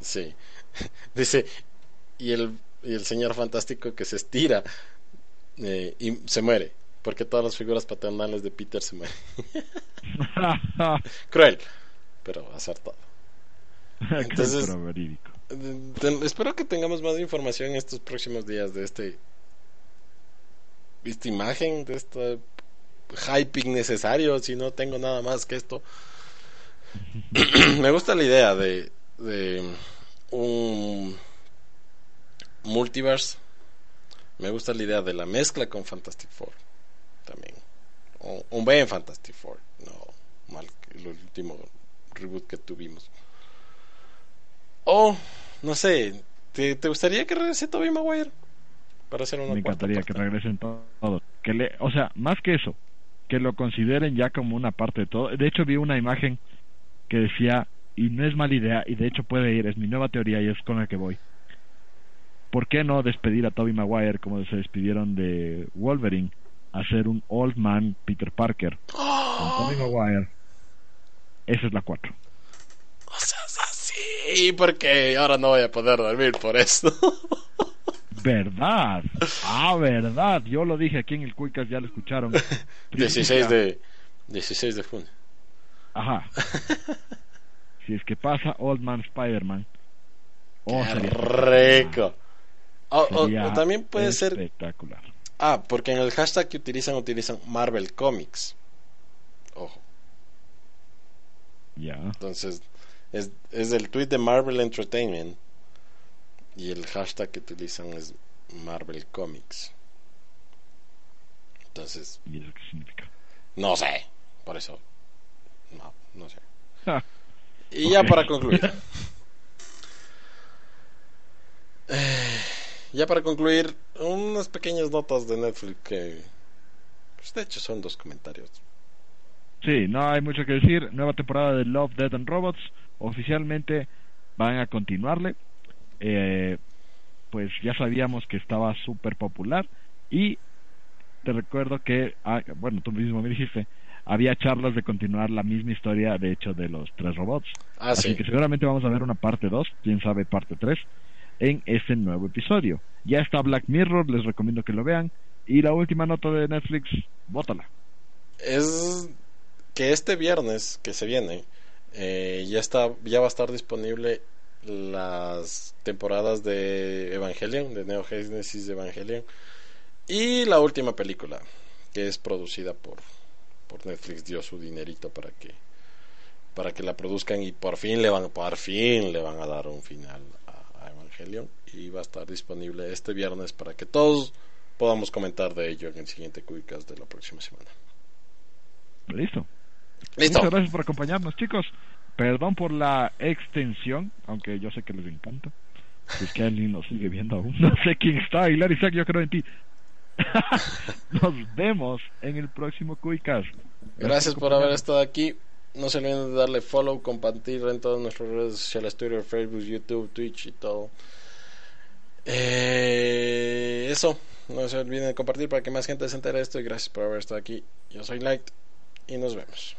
sí. [LAUGHS] Dice, y el, y el señor fantástico que se estira eh, y se muere, porque todas las figuras paternales de Peter se mueren. [LAUGHS] Cruel, pero acertado. Entonces, pero verídico. Espero que tengamos más información estos próximos días de este esta imagen, de este hyping necesario, si no tengo nada más que esto. [CLEARS THROAT] Me gusta la idea de, de un multiverse. Me gusta la idea de la mezcla con Fantastic Four. También. un buen Fantastic Four. No mal el último reboot que tuvimos. O, no sé, ¿te, ¿te gustaría que regrese Tobey Maguire? Para hacer una Me encantaría que regresen todos. Que le, o sea, más que eso, que lo consideren ya como una parte de todo. De hecho, vi una imagen que decía, y no es mala idea, y de hecho puede ir, es mi nueva teoría y es con la que voy. ¿Por qué no despedir a Toby Maguire como se despidieron de Wolverine? Hacer un Old Man Peter Parker con Toby Maguire. Esa es la 4. O sea, así, porque ahora no voy a poder dormir por esto. [LAUGHS] Verdad. Ah, verdad. Yo lo dije aquí en el Cuicas, ya lo escucharon. [LAUGHS] 16 de 16 de junio. Ajá. [LAUGHS] si es que pasa Old Man Spider-Man. Oh, rico. O, también puede ser espectacular. Ah, porque en el hashtag que utilizan utilizan Marvel Comics. Ojo. Ya. Entonces, Es, es del tweet de Marvel Entertainment. Y el hashtag que utilizan es Marvel Comics. Entonces, ¿Y eso qué significa? no sé. Por eso. No, no sé. Ah, Y ya para concluir. [LAUGHS] Eh, ya para concluir, unas pequeñas notas de Netflix que. pues, de hecho, son dos comentarios. Sí, no hay mucho que decir. Nueva temporada de Love, Death and Robots. Oficialmente van a continuarle. Eh, pues ya sabíamos que estaba súper popular. Y te recuerdo que, ah, bueno, tú mismo me dijiste, había charlas de continuar la misma historia, de hecho, de los tres robots. Ah, Así sí. que seguramente vamos a ver una parte 2, quién sabe parte 3, en este nuevo episodio. Ya está Black Mirror, les recomiendo que lo vean. Y la última nota de Netflix, bótala. Es que este viernes que se viene eh, ya está ya va a estar disponible las temporadas de Evangelion, de Neo Genesis de Evangelion y la última película que es producida por por Netflix dio su dinerito para que para que la produzcan y por fin le van fin le van a dar un final a, Evangelion y va a estar disponible este viernes para que todos podamos comentar de ello en el siguiente Quickcast de la próxima semana. Listo. Listo. Muchas gracias por acompañarnos, chicos. Perdón por la extensión, aunque yo sé que les encanta. Si es que alguien nos sigue viendo aún. [LAUGHS] No sé quién está. Aguilar Isaac, yo creo en ti. [LAUGHS] nos vemos en el próximo Cuicas. Gracias por haber estado aquí. No se olviden de darle follow, compartir en todas nuestras redes sociales, Twitter, Facebook, YouTube, Twitch y todo. Eh, eso, no se olviden de compartir para que más gente se entere de esto y gracias por haber estado aquí. Yo soy Light y nos vemos.